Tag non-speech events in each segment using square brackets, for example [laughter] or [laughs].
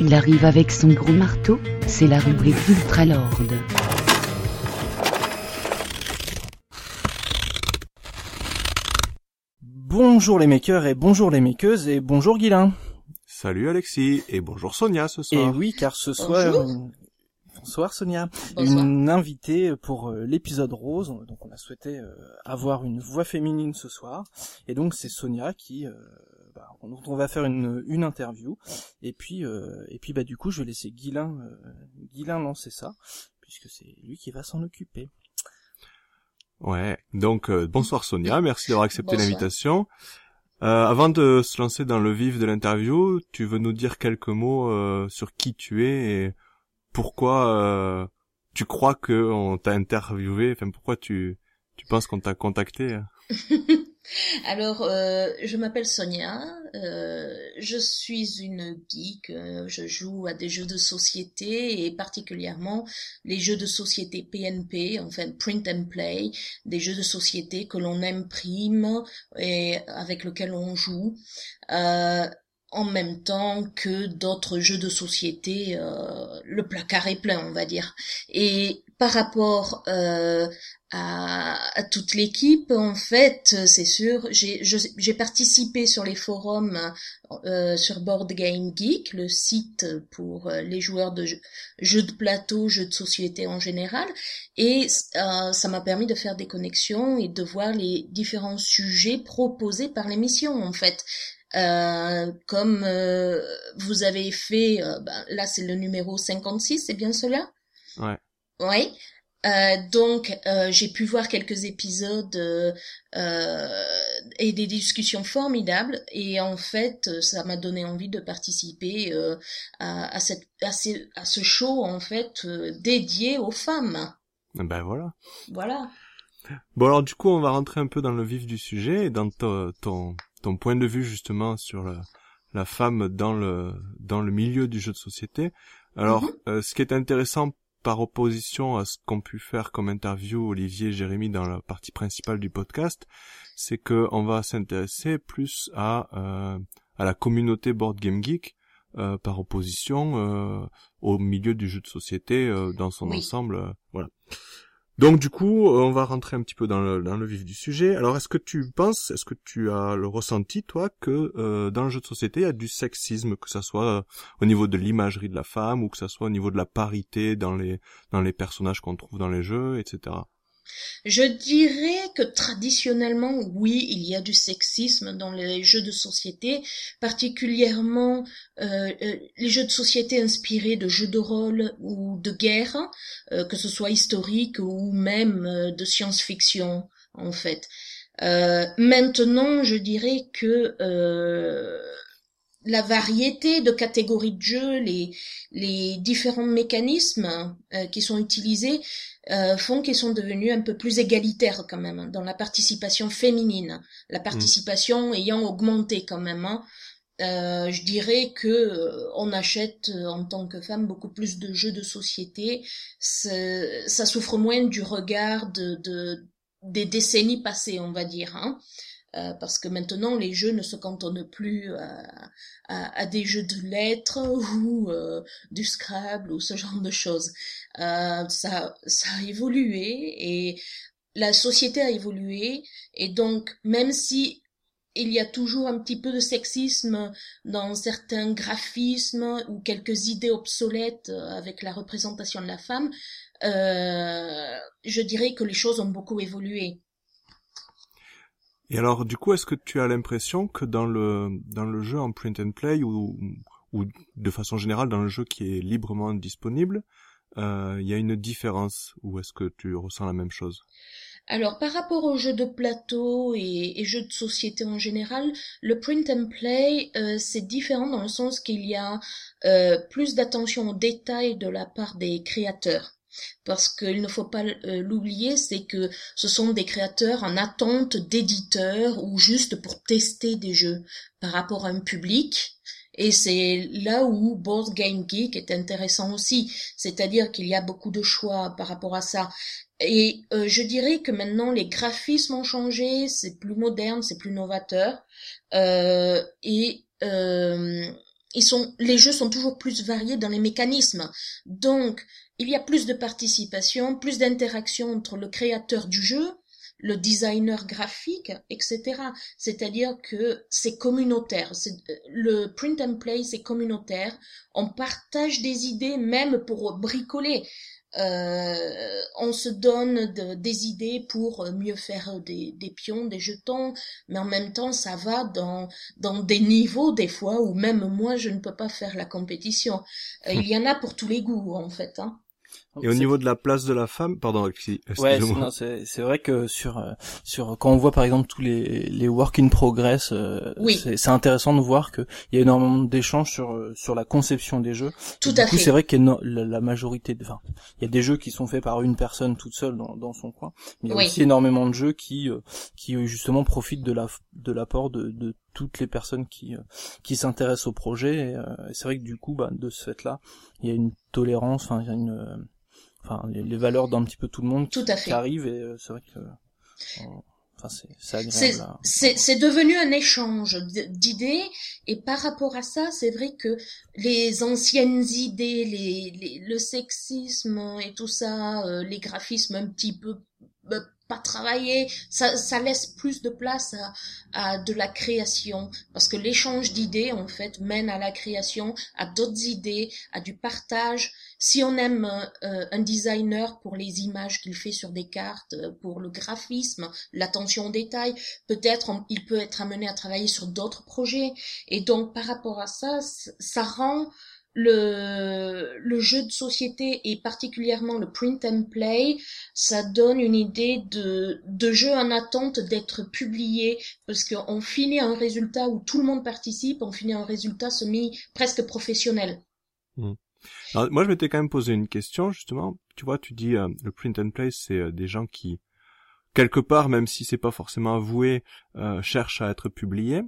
Il arrive avec son gros marteau, c'est la rubrique d'Ultralord. Bonjour les makers et bonjour les makeuses et bonjour Guilin. Salut Alexis et bonjour Sonia ce Et soir. oui, car ce soir, Bonjour. Bonsoir Sonia, Bonsoir. une invitée pour euh, l'épisode rose. Donc on a souhaité euh, avoir une voix féminine ce soir, et donc c'est Sonia qui, euh, bah, dont on va faire une, une interview. Et puis, euh, et puis bah du coup, je vais laisser Guilin, euh, Guilin lancer ça, puisque c'est lui qui va s'en occuper. Ouais. Donc euh, bonsoir Sonia, merci d'avoir accepté l'invitation. Euh, avant de se lancer dans le vif de l'interview, tu veux nous dire quelques mots euh, sur qui tu es et pourquoi euh, tu crois que on t'a interviewé, enfin pourquoi tu tu penses qu'on t'a contacté hein? [laughs] Alors, euh, je m'appelle Sonia, euh, je suis une geek, euh, je joue à des jeux de société et particulièrement les jeux de société PNP, enfin print and play, des jeux de société que l'on imprime et avec lesquels on joue. En même temps que d'autres jeux de société, euh, le placard est plein, on va dire. Et par rapport euh, à, toute l'équipe, en fait, c'est sûr, j'ai participé sur les forums euh, sur Board Game Geek, le site pour euh, les joueurs de jeux, jeux de plateau, jeux de société en général, et euh, ça m'a permis de faire des connexions et de voir les différents sujets proposés par l'émission, en fait. Euh, comme euh, vous avez fait, euh, ben, là c'est le numéro 56, c'est bien cela? Ouais. Oui. Euh, donc euh, j'ai pu voir quelques épisodes euh, euh, et des discussions formidables et en fait ça m'a donné envie de participer euh, à, à, cette, à, ce, à ce show en fait dédié aux femmes. Ben voilà. Voilà. Bon alors du coup on va rentrer un peu dans le vif du sujet et dans to- ton ton point de vue justement sur la, la femme dans le dans le milieu du jeu de société. Alors Mhm. euh, ce qui est intéressant par opposition à ce qu'ont pu faire comme interview Olivier et Jérémy dans la partie principale du podcast, c'est que on va s'intéresser plus à euh, à la communauté board game geek euh, par opposition euh, au milieu du jeu de société euh, dans son Oui. ensemble. euh, voilà. Donc du coup, on va rentrer un petit peu dans le, dans le vif du sujet. Alors est-ce que tu penses, est-ce que tu as le ressenti, toi, que euh, dans le jeu de société, il y a du sexisme, que ça soit euh, au niveau de l'imagerie de la femme ou que ça soit au niveau de la parité dans les dans les personnages qu'on trouve dans les jeux, etc. Je dirais que traditionnellement, oui, il y a du sexisme dans les jeux de société, particulièrement euh, euh, les jeux de société inspirés de jeux de rôle ou de guerre, euh, que ce soit historique ou même de science-fiction, en fait. Maintenant, je dirais que la variété de catégories de jeux, les, les différents mécanismes euh, qui sont utilisés euh, font qu'ils sont devenus un peu plus égalitaires quand même hein, dans la participation féminine, la participation ayant augmenté quand même. hein. Euh, je dirais que euh, on achète euh, en tant que femme beaucoup plus de jeux de société. Ça souffre moins du regard de, de des décennies passées, on va dire. Hein. Euh, parce que maintenant les jeux ne se cantonnent plus à, à- à des jeux de lettres [laughs] ou euh, du Scrabble ou ce genre de choses. Euh, ça, ça a évolué et la société a évolué et donc même si il y a toujours un petit peu de sexisme dans certains graphismes ou quelques idées obsolètes euh, avec la représentation de la femme, euh, je dirais que les choses ont beaucoup évolué. Et alors, du coup, est-ce que tu as l'impression que dans le dans le jeu en print and play ou ou de façon générale dans le jeu qui est librement disponible, euh, il y a une différence ou est-ce que tu ressens la même chose? Alors, par rapport aux jeux de plateau et, et jeux de société en général, le print and play, euh, c'est différent dans le sens qu'il y a euh, plus d'attention aux détails de la part des créateurs. Parce qu'il ne faut pas euh, l'oublier, c'est que ce sont des créateurs en attente d'éditeurs ou juste pour tester des jeux par rapport à un public. Et c'est là où Board Game Geek est intéressant aussi. C'est-à-dire qu'il y a beaucoup de choix par rapport à ça. Et euh, je dirais que maintenant les graphismes ont changé, c'est plus moderne, c'est plus novateur, euh, et euh, ils sont, les jeux sont toujours plus variés dans les mécanismes. Donc, il y a plus de participation, plus d'interaction entre le créateur du jeu, le designer graphique, etc. C'est-à-dire que c'est communautaire. Le print and play, c'est communautaire. On partage des idées même pour bricoler. Euh, on se donne des idées pour mieux faire des, des, pions, des jetons, mais en même temps, ça va dans, dans des niveaux des fois où même moi, je ne peux pas faire la compétition. Euh, il y en a pour tous les goûts, en fait. Hein. Et au niveau de la place de la femme, pardon, ouais, c'est, c'est vrai que sur euh, sur quand on voit par exemple tous les les work in progress, euh, c'est, intéressant de voir que il y a énormément d'échanges sur euh, sur la conception des jeux. Tout à du coup, c'est vrai qu'il y a la, majorité, enfin, il y a des jeux qui sont faits par une personne toute seule dans dans son coin, mais il y a aussi énormément de jeux qui qui justement profitent de la de l'apport de de toutes les personnes qui qui s'intéressent au projet. Et, c'est vrai que du coup, bah, de ce fait-là, il y a une tolérance, enfin, il y a une enfin les, valeurs d'un petit peu tout le monde tout à fait. qui arrivent et euh, c'est vrai que euh, enfin c'est agréable c'est devenu un échange d'idées et par rapport à ça c'est vrai que les anciennes idées les, le sexisme et tout ça euh, les graphismes un petit peu pas travailler, ça, ça laisse plus de place à, à de la création, parce que l'échange d'idées, en fait, mène à la création, à d'autres idées, à du partage. Si on aime euh, un designer pour les images qu'il fait sur des cartes, euh, pour le graphisme, l'attention au détail, peut-être il peut être amené à travailler sur d'autres projets. Et donc, par rapport à ça, ça rend le, le jeu de société et particulièrement le print and play, ça donne une idée de, de jeu en attente d'être publié parce qu'on finit un résultat où tout le monde participe, on finit un résultat semi presque professionnel. Hmm. Alors, moi, je m'étais quand même posé une question justement. Tu vois, tu dis euh, le print and play, c'est euh, des gens qui quelque part, même si c'est pas forcément avoué, euh, cherchent à être publiés.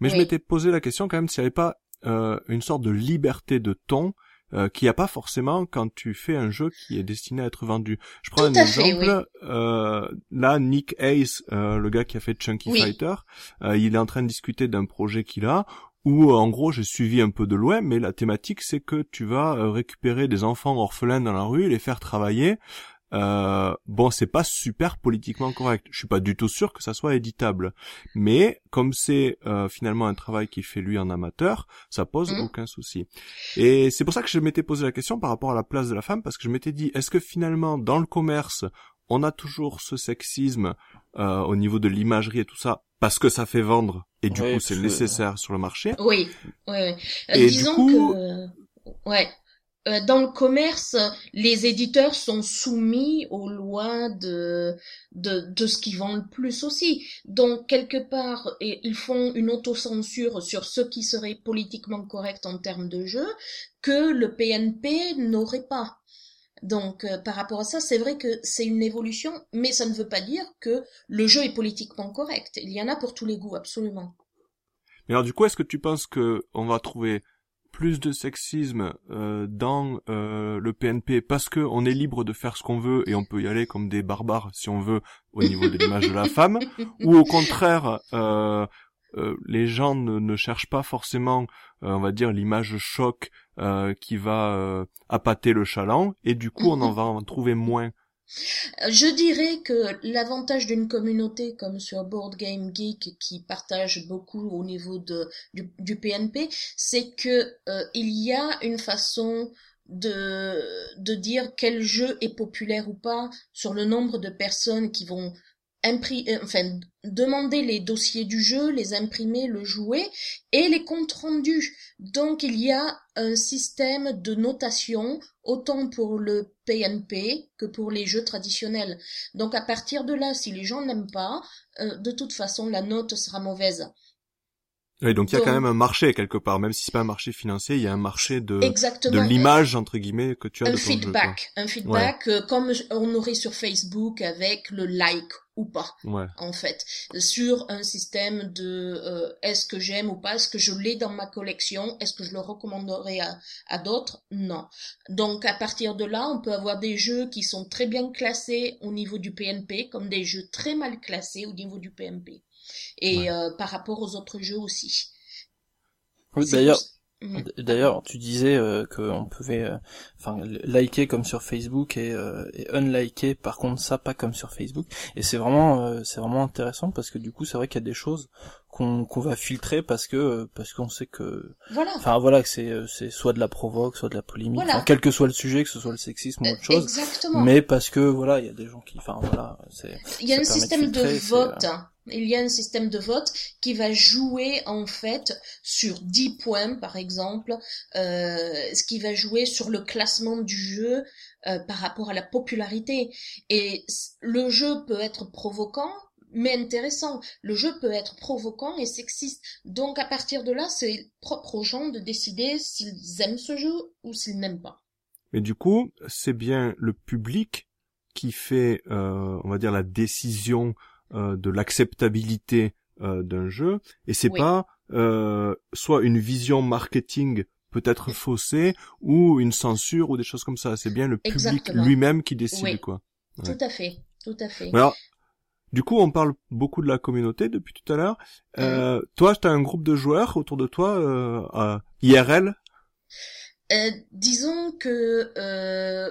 Mais je m'étais posé la question quand même s'il n'y avait pas euh, une sorte de liberté de ton euh, qu'il n'y a pas forcément quand tu fais un jeu qui est destiné à être vendu. Je prends un exemple. Euh, là, Nick Hayes, euh, le gars qui a fait Chunky Fighter, euh, il est en train de discuter d'un projet qu'il a où en gros j'ai suivi un peu de loin, mais la thématique c'est que tu vas récupérer des enfants orphelins dans la rue et les faire travailler euh, bon, c'est pas super politiquement correct. Je suis pas du tout sûr que ça soit éditable. Mais comme c'est euh, finalement un travail qui fait lui en amateur, ça pose mmh. aucun souci. Et c'est pour ça que je m'étais posé la question par rapport à la place de la femme, parce que je m'étais dit, est-ce que finalement dans le commerce, on a toujours ce sexisme euh, au niveau de l'imagerie et tout ça, parce que ça fait vendre et du coup c'est nécessaire sur le marché? Oui, oui. Et disons du coup, que ouais. Euh, dans le commerce, les éditeurs sont soumis aux lois de, de, ce qui vend le plus aussi. Donc, quelque part, ils font une autocensure sur ce qui serait politiquement correct en termes de jeu que le PNP n'aurait pas. Donc, euh, par rapport à ça, c'est vrai que c'est une évolution, mais ça ne veut pas dire que le jeu est politiquement correct. Il y en a pour tous les goûts, absolument. Mais alors, du coup, est-ce que tu penses que on va trouver plus de sexisme euh, dans euh, le PNP parce que on est libre de faire ce qu'on veut et on peut y aller comme des barbares si on veut au niveau de l'image de la [laughs] femme ou au contraire euh, les gens ne, ne, cherchent pas forcément on va dire l'image choc qui va appâter le chaland et du coup on en va en trouver moins je dirais que l'avantage d'une communauté comme sur Board Game Geek qui partage beaucoup au niveau du, PNP, c'est que euh, il y a une façon de, dire quel jeu est populaire ou pas sur le nombre de personnes qui vont enfin, demander les dossiers du jeu, les imprimer, le jouer et les comptes rendus. Donc il y a un système de notation autant pour le PNP que pour les jeux traditionnels. Donc à partir de là, si les gens n'aiment pas, euh, de toute façon la note sera mauvaise. Oui, donc il y a quand même un marché quelque part, même si c'est pas un marché financier, il y a un marché de de l'image entre guillemets que tu as un de ton jeu, feedback, un feedback euh, comme on aurait sur Facebook avec le like ou pas. Ouais. en fait. Sur un système de euh, est-ce que j'aime ou pas est-ce que je l'ai dans ma collection est-ce que je le recommanderais à, à d'autres? Non. Donc à partir de là on peut avoir des jeux qui sont très bien classés au niveau du PNP comme des jeux très mal classés au niveau du PNP et Ouais. euh, par rapport aux autres jeux aussi Oui, D'ailleurs, Mhm. D'ailleurs, tu disais euh, qu'on pouvait, euh, enfin, liker comme sur Facebook et, euh, et unliker. Par contre, ça pas comme sur Facebook. Et c'est vraiment, euh, c'est vraiment intéressant parce que du coup, c'est vrai qu'il y a des choses qu'on qu'on va filtrer parce que euh, parce qu'on sait que, voilà enfin voilà, que c'est euh, c'est soit de la provoque, soit de la polémique, Voilà. enfin, quel que soit le sujet, que ce soit le sexisme ou autre chose. exactement Mais parce que voilà, il y a des gens qui, enfin voilà, c'est Il y a un système de, filtrer, vote. Il y a un système de vote qui va jouer en fait sur 10 points par exemple, euh, ce qui va jouer sur le classement du jeu euh, par rapport à la popularité. Et le jeu peut être provoquant mais intéressant. Le jeu peut être provoquant et sexiste. Donc à partir de là, c'est propre aux gens de décider s'ils aiment ce jeu ou s'ils n'aiment pas. Mais du coup, c'est bien le public qui fait, euh, on va dire, la décision de l'acceptabilité euh, d'un jeu, et c'est Oui. pas euh, soit une vision marketing peut-être faussée ou une censure ou des choses comme ça. C'est bien le public lui-même qui décide, Oui. quoi. Ouais. Tout à fait, tout à fait. Alors, du coup, on parle beaucoup de la communauté depuis tout à l'heure. Euh, Toi, tu as un groupe de joueurs autour de toi, euh, à IRL. Euh, disons que euh,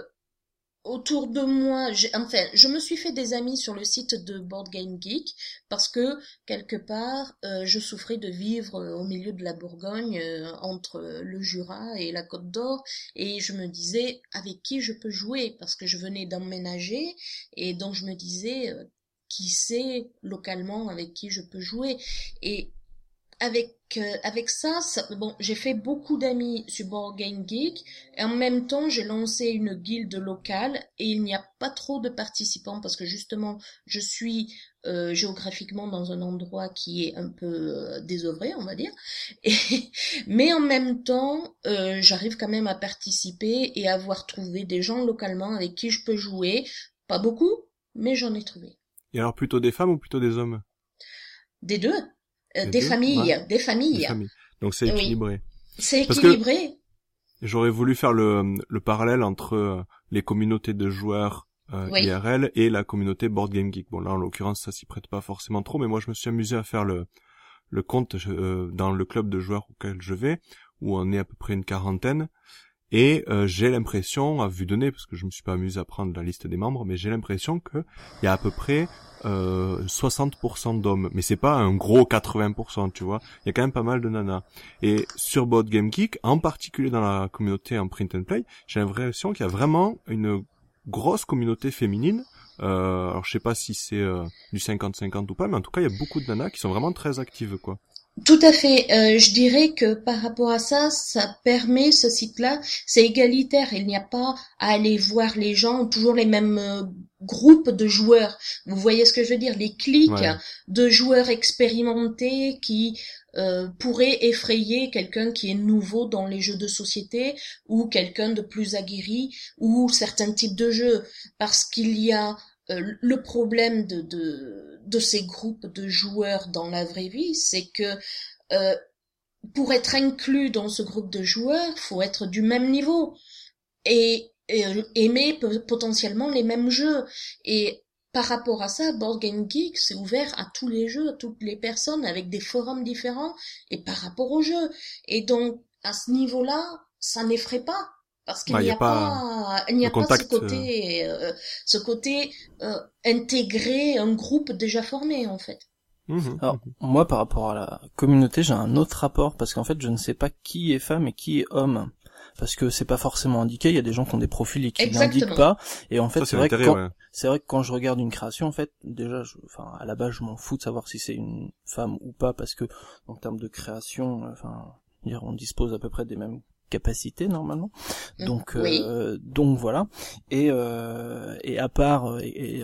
autour de moi, enfin, je me suis fait des amis sur le site de Board Game Geek parce que quelque part, euh, je souffrais de vivre euh, au milieu de la Bourgogne, euh, entre le Jura et la Côte d'Or, et je me disais avec qui je peux jouer parce que je venais d'emménager et donc je me disais euh, qui sait localement avec qui je peux jouer et avec euh, avec ça, ça bon j'ai fait beaucoup d'amis sur Board Game Geek et en même temps j'ai lancé une guilde locale et il n'y a pas trop de participants parce que justement je suis euh, géographiquement dans un endroit qui est un peu euh, désœuvré on va dire. Et, [laughs] mais en même temps euh, j'arrive quand même à participer et à avoir trouvé des gens localement avec qui je peux jouer. Pas beaucoup mais j'en ai trouvé. Et alors, plutôt des femmes ou plutôt des hommes? Des deux Des des, deux, familles ouais. des familles Des familles. Donc c'est Oui. équilibré. c'est équilibré J'aurais voulu faire le, le parallèle entre euh, les communautés de joueurs euh, Oui. IRL et la communauté Board Game Geek. Bon là en l'occurrence ça s'y prête pas forcément trop, mais moi je me suis amusé à faire le le compte euh, dans le club de joueurs auquel je vais, où on est à peu près une quarantaine. Et euh, j'ai l'impression, à vue de parce que je me suis pas amusé à prendre la liste des membres, mais j'ai l'impression que il y a à peu près euh, 60% d'hommes. Mais c'est pas un gros 80%, tu vois. Il y a quand même pas mal de nanas. Et sur Board Game en particulier dans la communauté en print and play, j'ai l'impression qu'il y a vraiment une grosse communauté féminine. Euh, alors je sais pas si c'est euh, du 50-50 ou pas, mais en tout cas il y a beaucoup de nanas qui sont vraiment très actives, quoi. Tout à fait. Euh, je dirais que par rapport à ça, ça permet ce site-là, c'est égalitaire. Il n'y a pas à aller voir les gens toujours les mêmes euh, groupes de joueurs. Vous voyez ce que je veux dire? Les clics Ouais. de joueurs expérimentés qui euh, pourraient effrayer quelqu'un qui est nouveau dans les jeux de société ou quelqu'un de plus aguerri ou certains types de jeux, parce qu'il y a euh, le problème de, de, ces groupes de joueurs dans la vraie vie, c'est que euh, pour être inclus dans ce groupe de joueurs, faut être du même niveau et, et aimer potentiellement les mêmes jeux. Et par rapport à ça, Board Game Geek, c'est ouvert à tous les jeux, à toutes les personnes, avec des forums différents, et par rapport aux jeux. Et donc, à ce niveau-là, ça n'effraie pas. Parce qu'il Bah, n'y a, a pas, il n'y a pas ce côté, euh, ce côté euh, intégrer un groupe déjà formé, en fait. Mhm. Alors, moi, par rapport à la communauté, j'ai un autre rapport, parce qu'en fait, je ne sais pas qui est femme et qui est homme. Parce que c'est pas forcément indiqué, il y a des gens qui ont des profils et qui Exactement. l'indiquent pas. Et en fait, c'est vrai que quand, ouais. c'est vrai que quand je regarde une création, en fait, déjà, je, enfin, à la base, je m'en fous de savoir si c'est une femme ou pas, parce que, en termes de création, euh, enfin, dire, on dispose à peu près des mêmes capacité normalement. Mm, Donc oui. euh, donc voilà. Et euh, et à part et, et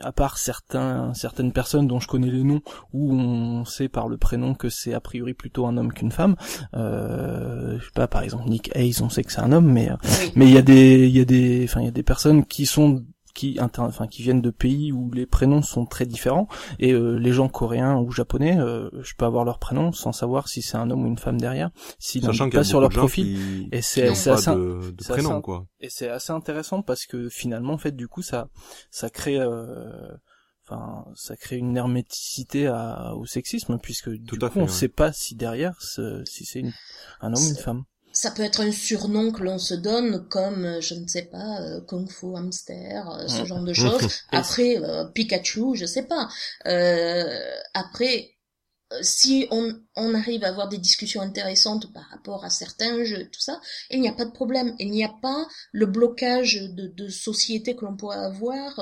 à part certains certaines personnes dont je connais les noms où on sait par le prénom que c'est a priori plutôt un homme qu'une femme. Euh, je sais pas par exemple Nick Hayes, on sait que c'est un homme, mais euh, Oui. mais il y a des il y a des enfin il y a des personnes qui sont qui inter- enfin qui viennent de pays où les prénoms sont très différents et euh, les gens coréens ou japonais euh, je peux avoir leur prénom sans savoir si c'est un homme ou une femme derrière s'ils a pas sur leur profil qui, et c'est n'ont assez de, de c'est prénom, assez- quoi. et c'est assez intéressant parce que finalement en fait du coup ça ça crée euh, enfin ça crée une herméticité à, au sexisme puisque Tout du à coup fait, on ouais. sait pas si derrière si c'est une- un homme ou une femme Ça peut être un surnom que l'on se donne comme, euh, je ne sais pas, euh, Kung Fu Hamster, euh, ce Mm. genre de choses. [laughs] Après, euh, Pikachu, je sais pas. Euh, après, si on, on arrive à avoir des discussions intéressantes par rapport à certains jeux, tout ça, il n'y a pas de problème. Il n'y a pas le blocage de, de société que l'on pourrait avoir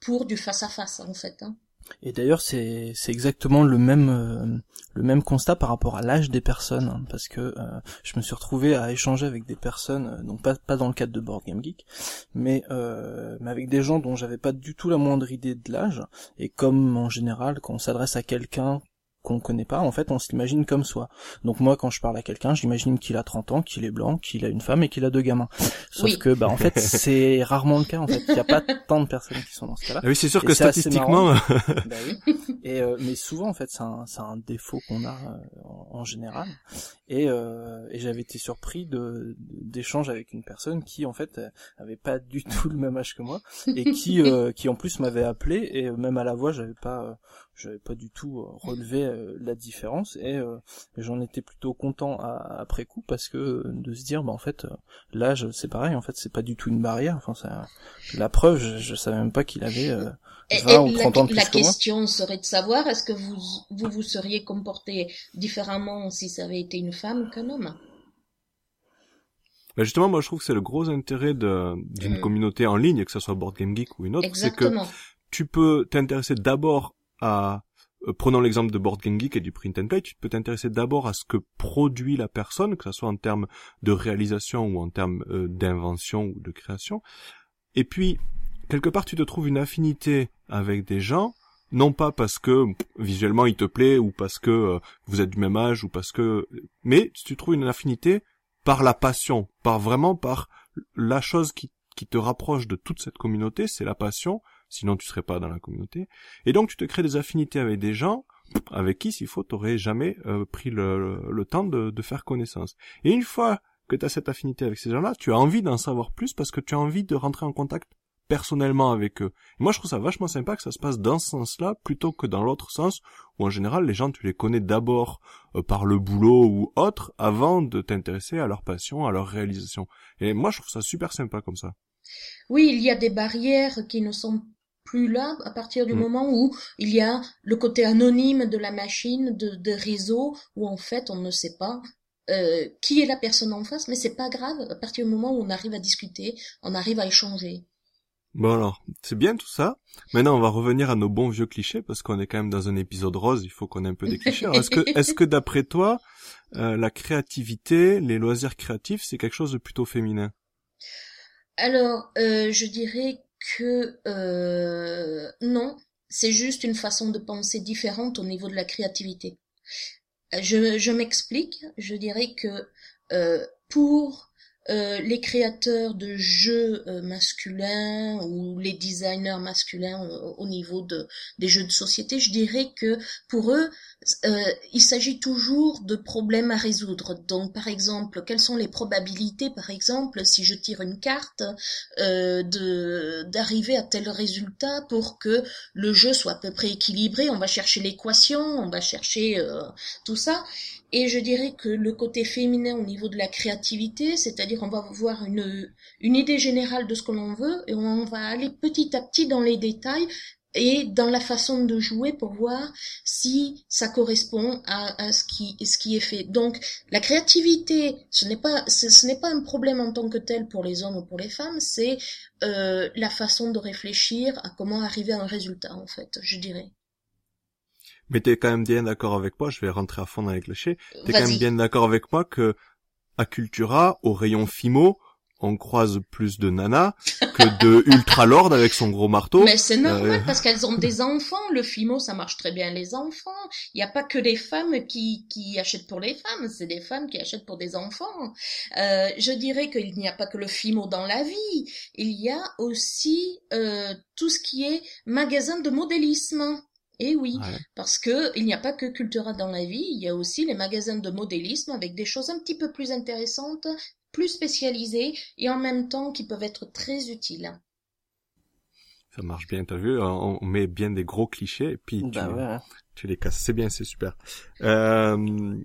pour du face-à-face, en fait. Hein. Et d'ailleurs, c'est exactement le même euh, le même constat par rapport à l'âge des personnes, hein, parce que euh, je me suis retrouvé à échanger avec des personnes, euh, donc pas pas dans le cadre de Board Game Geek, mais mais avec des gens dont j'avais pas du tout la moindre idée de l'âge. Et comme en général, quand on s'adresse à quelqu'un qu'on connaît pas, en fait, on s'imagine comme soi. Donc moi, quand je parle à quelqu'un, j'imagine qu'il a 30 ans, qu'il est blanc, qu'il a une femme et qu'il a deux gamins. Sauf Oui. que, bah, en fait, c'est rarement le cas. En fait, il n'y a pas tant de personnes qui sont dans ce cas-là. Ah oui, c'est sûr Et que statistiquement, Bah oui. Et euh, mais souvent en fait c'est un, c'est un défaut qu'on a euh, en, en général. Et, euh, et j'avais été surpris de d'échanges avec une personne qui en fait euh, avait pas du tout le même âge que moi et qui euh, qui en plus m'avait appelé et euh, même à la voix j'avais pas euh, j'avais pas du tout euh, relevé euh, la différence et, euh, et j'en étais plutôt content à- après coup parce que de se dire bah en fait l'âge c'est pareil en fait c'est pas du tout une barrière enfin ça la preuve je, je savais même pas qu'il avait euh, Et, 20 ou et 30 ans de plus la que moi. question serait de savoir est-ce que vous, vous vous seriez comporté différemment si ça avait été une femme qu'un homme? Bah, justement, moi je trouve que c'est le gros intérêt d'une Mm. communauté en ligne, que ce soit Board Game Geek ou une autre, c'est que tu peux t'intéresser d'abord à euh, prenons l'exemple de Board Game Geek et du print and play, tu peux t'intéresser d'abord à ce que produit la personne, que ce soit en termes de réalisation ou en termes euh, d'invention ou de création. Et puis, quelque part, tu te trouves une affinité avec des gens, non pas parce que visuellement il te plaît ou parce que euh, vous êtes du même âge ou parce que, mais tu trouves une affinité par la passion, par vraiment par la chose qui te rapproche de toute cette communauté, c'est la passion, sinon tu serais pas dans la communauté. Et donc tu te crées des affinités avec des gens avec qui, s'il faut, t'aurais jamais euh, pris le, le temps de, de faire connaissance. Et une fois que tu as cette affinité avec ces gens-là, tu as envie d'en savoir plus parce que tu as envie de rentrer en contact personnellement avec eux. Et moi, je trouve ça vachement sympa que ça se passe dans ce sens-là plutôt que dans l'autre sens où en général les gens tu les connais d'abord euh, par le boulot ou autre avant de t'intéresser à leur passion, à leur réalisation. Et moi, je trouve ça super sympa comme ça. Oui, il y a des barrières qui ne sont plus là à partir du Mm. moment où il y a le côté anonyme de la machine, de, de réseau, où en fait on ne sait pas euh, qui est la personne en face, mais c'est pas grave à partir du moment où on arrive à discuter, on arrive à échanger. Bon alors, c'est bien tout ça. Maintenant, on va revenir à nos bons vieux clichés parce qu'on est quand même dans un épisode rose. Il faut qu'on ait un peu des clichés. Est-ce que, [laughs] est-ce que d'après toi, euh, la créativité, les loisirs créatifs, c'est quelque chose de plutôt féminin? Alors, euh, je dirais que euh, non, c'est juste une façon de penser différente au niveau de la créativité. Euh, Je, je m'explique, je dirais que euh, pour euh, les créateurs de jeux euh, masculins ou les designers masculins au, au niveau de, des jeux de société, je dirais que pour eux, euh, il s'agit toujours de problèmes à résoudre. Donc, par exemple, quelles sont les probabilités, par exemple, si je tire une carte, euh, de d'arriver à tel résultat pour que le jeu soit à peu près équilibré? On va chercher l'équation, on va chercher euh, tout ça. Et je dirais que le côté féminin au niveau de la créativité, c'est-à-dire on va voir une, une idée générale de ce que l'on veut et on va aller petit à petit dans les détails et dans la façon de jouer pour voir si ça correspond à, à ce qui ce qui est fait. Donc la créativité, ce n'est pas ce, n'est pas un problème en tant que tel pour les hommes ou pour les femmes, c'est euh, la façon de réfléchir à comment arriver à un résultat en fait, je dirais. Mais t'es quand même bien d'accord avec moi, je vais rentrer à fond dans les clichés, t'es quand même bien d'accord avec moi que à Cultura, au rayon Fimo, on croise plus de nanas que de [laughs] Ultra Lord avec son gros marteau. Mais c'est normal Euh. parce qu'elles ont des [laughs] enfants. Le Fimo, ça marche très bien les enfants. Il n'y a pas que des femmes qui, qui achètent pour les femmes, c'est des femmes qui achètent pour des enfants. Euh, je dirais qu'il n'y a pas que le Fimo dans la vie. Il y a aussi euh, tout ce qui est magasin de modélisme. Et oui, Ouais. parce que il n'y a pas que Cultura dans la vie, il y a aussi les magasins de modélisme avec des choses un petit peu plus intéressantes, plus spécialisées et en même temps qui peuvent être très utiles. Ça marche bien, t'as vu, on on met bien des gros clichés et puis tu, Bah ouais. hein. tu les casses. C'est bien, c'est super. Euh,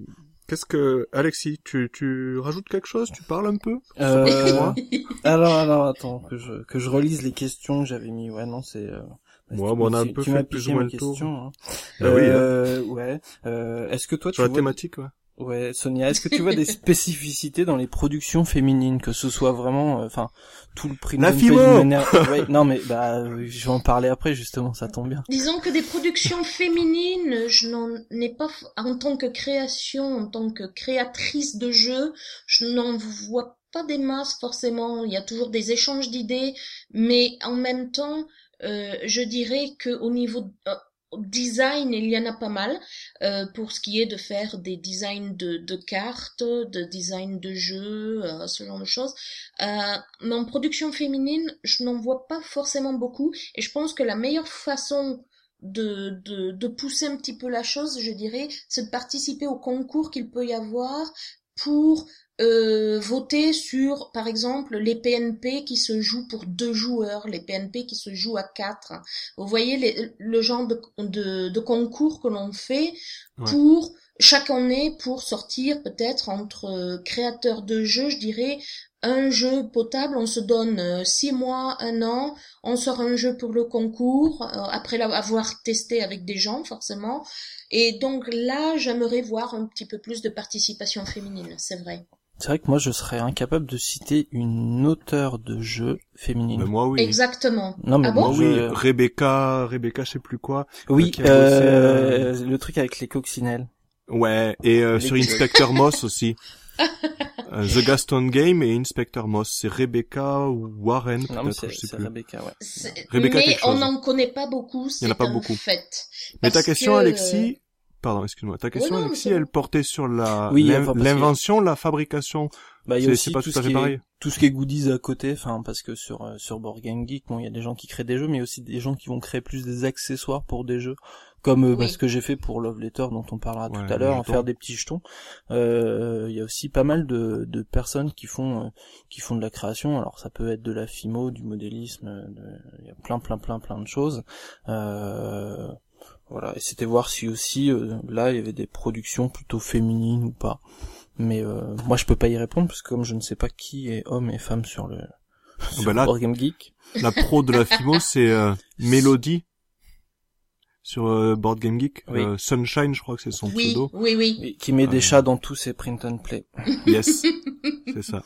Qu'est-ce que Alexis, tu, tu rajoutes quelque chose? Tu parles un peu? Euh, [laughs] alors, alors, attends, que je, que je relise les questions que j'avais mis. Ouais, non, c'est... Euh... bah, Ouais, tu- bon, on a un tu- peu tu fait plus ou moins le tour. question, hein. Bah oui, hein. euh, ouais. Euh, est-ce que toi, tu sur la vois... thématique, ouais. Ouais, Sonia, est-ce que tu vois des [laughs] spécificités dans les productions féminines, que ce soit vraiment, euh, enfin, tout le prix La de [laughs] ouais, Non, mais bah, euh, je vais en parler après justement, ça tombe bien. Disons que des productions féminines, je n'en ai pas, en tant que création, en tant que créatrice de jeux, je n'en vois pas des masses forcément. Il y a toujours des échanges d'idées, mais en même temps, euh, je dirais que au niveau euh, design, il y en a pas mal euh, pour ce qui est de faire des designs de, de cartes, de design de jeux, euh, ce genre de choses. Euh, mais en production féminine, je n'en vois pas forcément beaucoup, et je pense que la meilleure façon de, de, de pousser un petit peu la chose, je dirais, c'est de participer au concours qu'il peut y avoir pour euh, voter sur, par exemple, les PNP qui se jouent pour deux joueurs, les PNP qui se jouent à quatre. Vous voyez les- le genre de, de, de concours que l'on fait Ouais. pour chaque année pour sortir peut-être entre créateurs de jeux, je dirais, un jeu potable, on se donne euh, six mois, un an, on sort un jeu pour le concours, euh, après l'avoir testé avec des gens forcément. Et donc là, j'aimerais voir un petit peu plus de participation féminine, c'est vrai. C'est vrai que moi, je serais incapable de citer une auteure de jeu féminine. Mais moi, oui. Exactement. Non, mais Ah moi, bon oui. je- Rebecca, Rebecca, je sais plus quoi. Oui, bossé, euh, le truc avec les coccinelles. Ouais, et euh, sur. Inspector [laughs] Moss aussi. Euh, The Gaston Game et Inspector Moss. C'est Rebecca Warren, Non, mais peut-être, c'est je sais c'est plus. Rebecca, ouais. C'est- Rebecca mais on n'en connaît pas beaucoup, c'est en a pas beaucoup. fait. Mais ta question, que, Alexis, pardon, excuse-moi, ta question, non, Alexis, elle portait sur la Oui, l'in- enfin, parce que- l'invention, la fabrication. Bah, il y a C'est- aussi c'est pas tout tout ce fait qui est, pareil. tout ce qui est goodies à côté, enfin, parce que sur, euh, sur Board Game Geek, bon, il y a des gens qui créent des jeux, mais il y a aussi des gens qui vont créer plus des accessoires pour des jeux. Comme, euh, bah, ce que j'ai fait pour Love Letter, dont on parlera Ouais, tout à l'heure, en faire des petits jetons. Euh, il y a aussi pas mal de, de personnes qui font, euh, qui font de la création. Alors, ça peut être de la fimo, du modélisme, de- il y a plein, plein, plein, plein de choses. Euh, voilà. Et c'était voir si aussi, euh, là, il y avait des productions plutôt féminines ou pas. Mais euh, moi je peux pas y répondre parce que comme je ne sais pas qui est homme et femme sur le sur bah là- Board Game Geek. La pro de la FIMO, [laughs] c'est euh, Mélodie sur euh, Board Game Geek. Oui. Euh, Sunshine, je crois que c'est son Oui, pseudo. oui, oui. et qui met Ah. des chats dans tous ses print and play. Yes, c'est ça.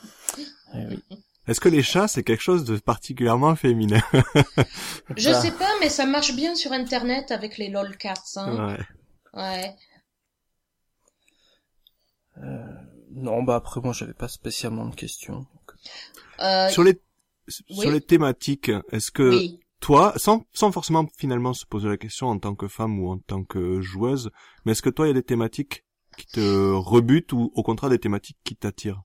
Eh oui. Est-ce que les chats, c'est quelque chose de particulièrement féminin? Je Bah, sais pas, mais ça marche bien sur Internet avec les lolcats. Hein. Ouais. Ouais. euh, non bah après moi j'avais pas spécialement de questions. Euh, Sur les oui. sur les thématiques, est-ce que oui. toi, sans sans forcément finalement se poser la question en tant que femme ou en tant que joueuse, mais est-ce que toi il y a des thématiques qui te rebutent ou au contraire des thématiques qui t'attirent?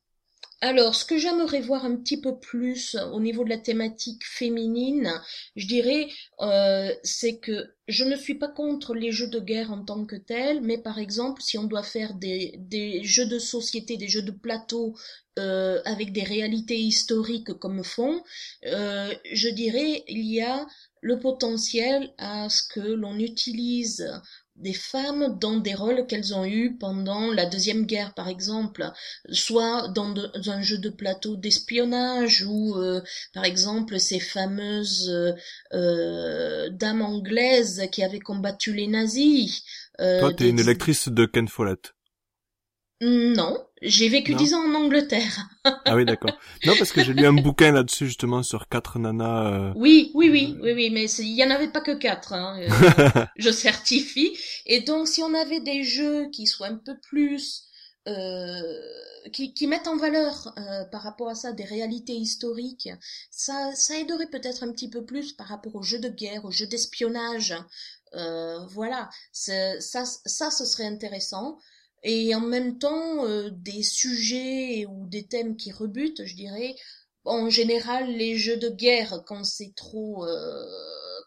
Alors, ce que j'aimerais voir un petit peu plus au niveau de la thématique féminine, je dirais, euh, c'est que je ne suis pas contre les jeux de guerre en tant que tels, mais par exemple, si on doit faire des, jeux de société, des jeux de plateau euh, avec des réalités historiques comme fond, euh, je dirais, il y a le potentiel à ce que l'on utilise des femmes dans des rôles qu'elles ont eus pendant la Deuxième Guerre, par exemple, soit dans, de- dans un jeu de plateau d'espionnage ou, euh, par exemple, ces fameuses euh, euh, dames anglaises qui avaient combattu les nazis. Euh, Toi, t'es des- une lectrice de Ken Follett. Non, j'ai vécu dix ans en Angleterre. Ah oui, d'accord. Non, parce que j'ai lu un bouquin là-dessus justement sur quatre nanas. euh, Oui, oui, oui, oui, oui, mais il y en avait pas que quatre. Hein, euh, [laughs] je certifie. Et donc, si on avait des jeux qui soient un peu plus qui, qui, mettent en valeur par rapport à ça des réalités historiques, ça, ça aiderait peut-être un petit peu plus par rapport aux jeux de guerre, aux jeux d'espionnage. voilà, ça, ça, ce serait intéressant et en même temps euh, des sujets ou des thèmes qui rebutent, je dirais. En général, les jeux de guerre, quand c'est trop, euh,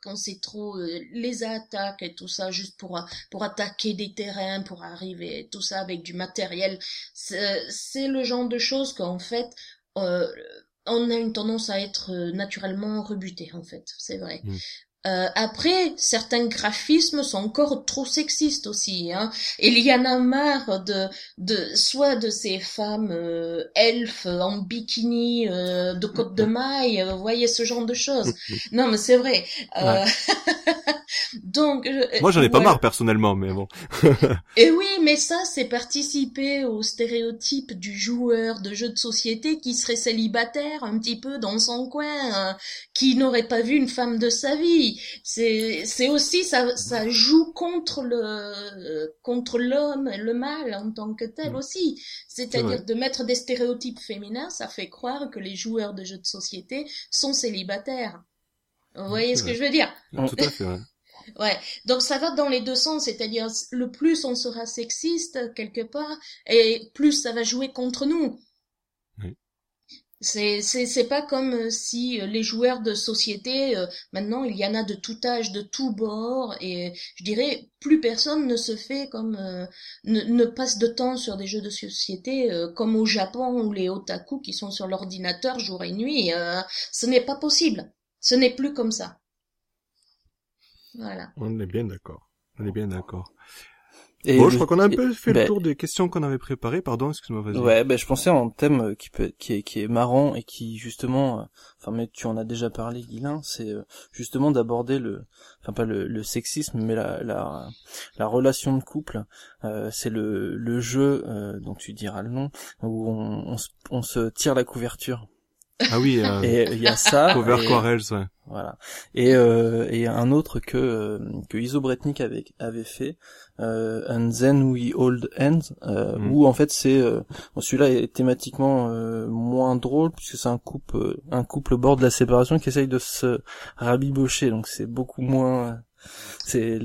quand c'est trop euh, les attaques et tout ça, juste pour pour attaquer des terrains, pour arriver tout ça avec du matériel, c'est le genre de choses qu'en fait on a une tendance à être naturellement rebuté en fait, c'est vrai. Mmh. Euh, après, certains graphismes sont encore trop sexistes aussi. Hein. Il y en a marre de, de soit de ces femmes euh, elfes en bikini euh, de côte de maille, vous voyez ce genre de choses. [laughs] non, mais c'est vrai. [laughs] Donc, moi j'en ai pas marre personnellement, mais bon. [laughs] Et oui, mais ça c'est participer au stéréotype du joueur de jeux de société qui serait célibataire un petit peu dans son coin, hein, qui n'aurait pas vu une femme de sa vie c'est c'est aussi ça ça joue contre le contre l'homme le mal en tant que tel mm. aussi. C'est-à-dire de mettre des stéréotypes féminins ça fait croire que les joueurs de jeux de société sont célibataires. Vous voyez ce que je veux dire? Tout à fait [laughs] ouais. donc ça va dans les deux sens, c'est-à-dire le plus on sera sexiste quelque part, et plus ça va jouer contre nous. C'est c'est pas comme euh, si euh, les joueurs de société euh, maintenant il y en a de tout âge, de tout bord et je dirais plus personne ne se fait comme ne, passe de temps sur des jeux de société comme au Japon ou les otaku qui sont sur l'ordinateur jour et nuit. ce n'est pas possible. Ce n'est plus comme ça. Voilà. On est bien d'accord. On est bien d'accord. Et bon, je crois qu'on a un peu fait le ben tour des questions qu'on avait préparées. Pardon, excuse-moi, vas-y. Ouais, ben je pensais à un thème euh, qui peut, qui est, qui est marrant et qui justement, euh, enfin, mais tu en as déjà parlé, Guilin, c'est euh, justement d'aborder le, enfin pas le, le, sexisme, mais la, la, la relation de couple. Euh, c'est le, le jeu euh, dont tu diras le nom où on, on, on se tire la couverture. Ah oui. Euh... Et il y a ça. Cover Quarrels, ouais. Voilà. Et euh, et un autre que euh, que Iso Bretnik avait avait fait, euh, And Then We Hold Hands, euh, mm. où en fait c'est euh, bon, celui-là est thématiquement euh, moins drôle puisque c'est un couple un couple au bord de la séparation qui essaye de se rabibocher, donc c'est beaucoup moins c'est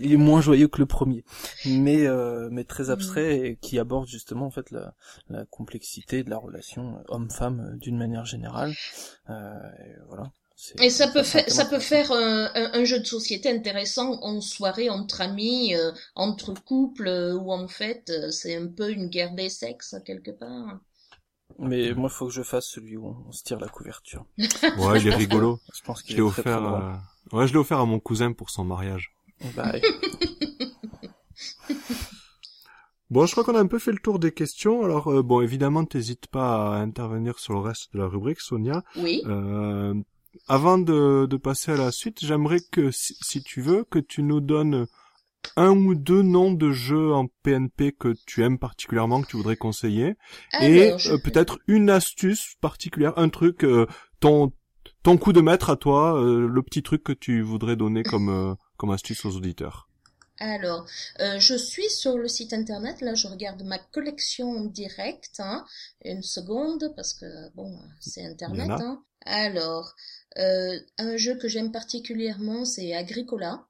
il est moins joyeux que le premier mais euh, mais très mm. abstrait et qui aborde justement en fait la, la complexité de la relation homme-femme d'une manière générale euh, et voilà et ça peut faire, ça peut faire euh, un, jeu de société intéressant en soirée entre amis, euh, entre couples, euh, où en fait c'est un peu une guerre des sexes quelque part. Mais moi, il faut que je fasse celui où on se tire la couverture. [laughs] Ouais, il est rigolo. Je pense qu'il est offert. Ouais, je l'ai offert à mon cousin pour son mariage. Bah, [laughs] Bon, je crois qu'on a un peu fait le tour des questions. Alors, bon, évidemment, t'hésites pas à intervenir sur le reste de la rubrique, Sonia. Oui. Euh, avant de, de, passer à la suite, j'aimerais que, si, tu veux, que tu nous donnes un ou deux noms de jeux en PNP que tu aimes particulièrement, que tu voudrais conseiller, et euh, peut-être une astuce particulière, un truc, euh, ton ton coup de maître à toi, euh, le petit truc que tu voudrais donner comme comme astuce aux auditeurs. Alors, je suis sur le site internet, là je regarde ma collection en direct, hein, une seconde, parce que bon, c'est internet. Hein. Alors, un jeu que j'aime particulièrement, c'est Agricola.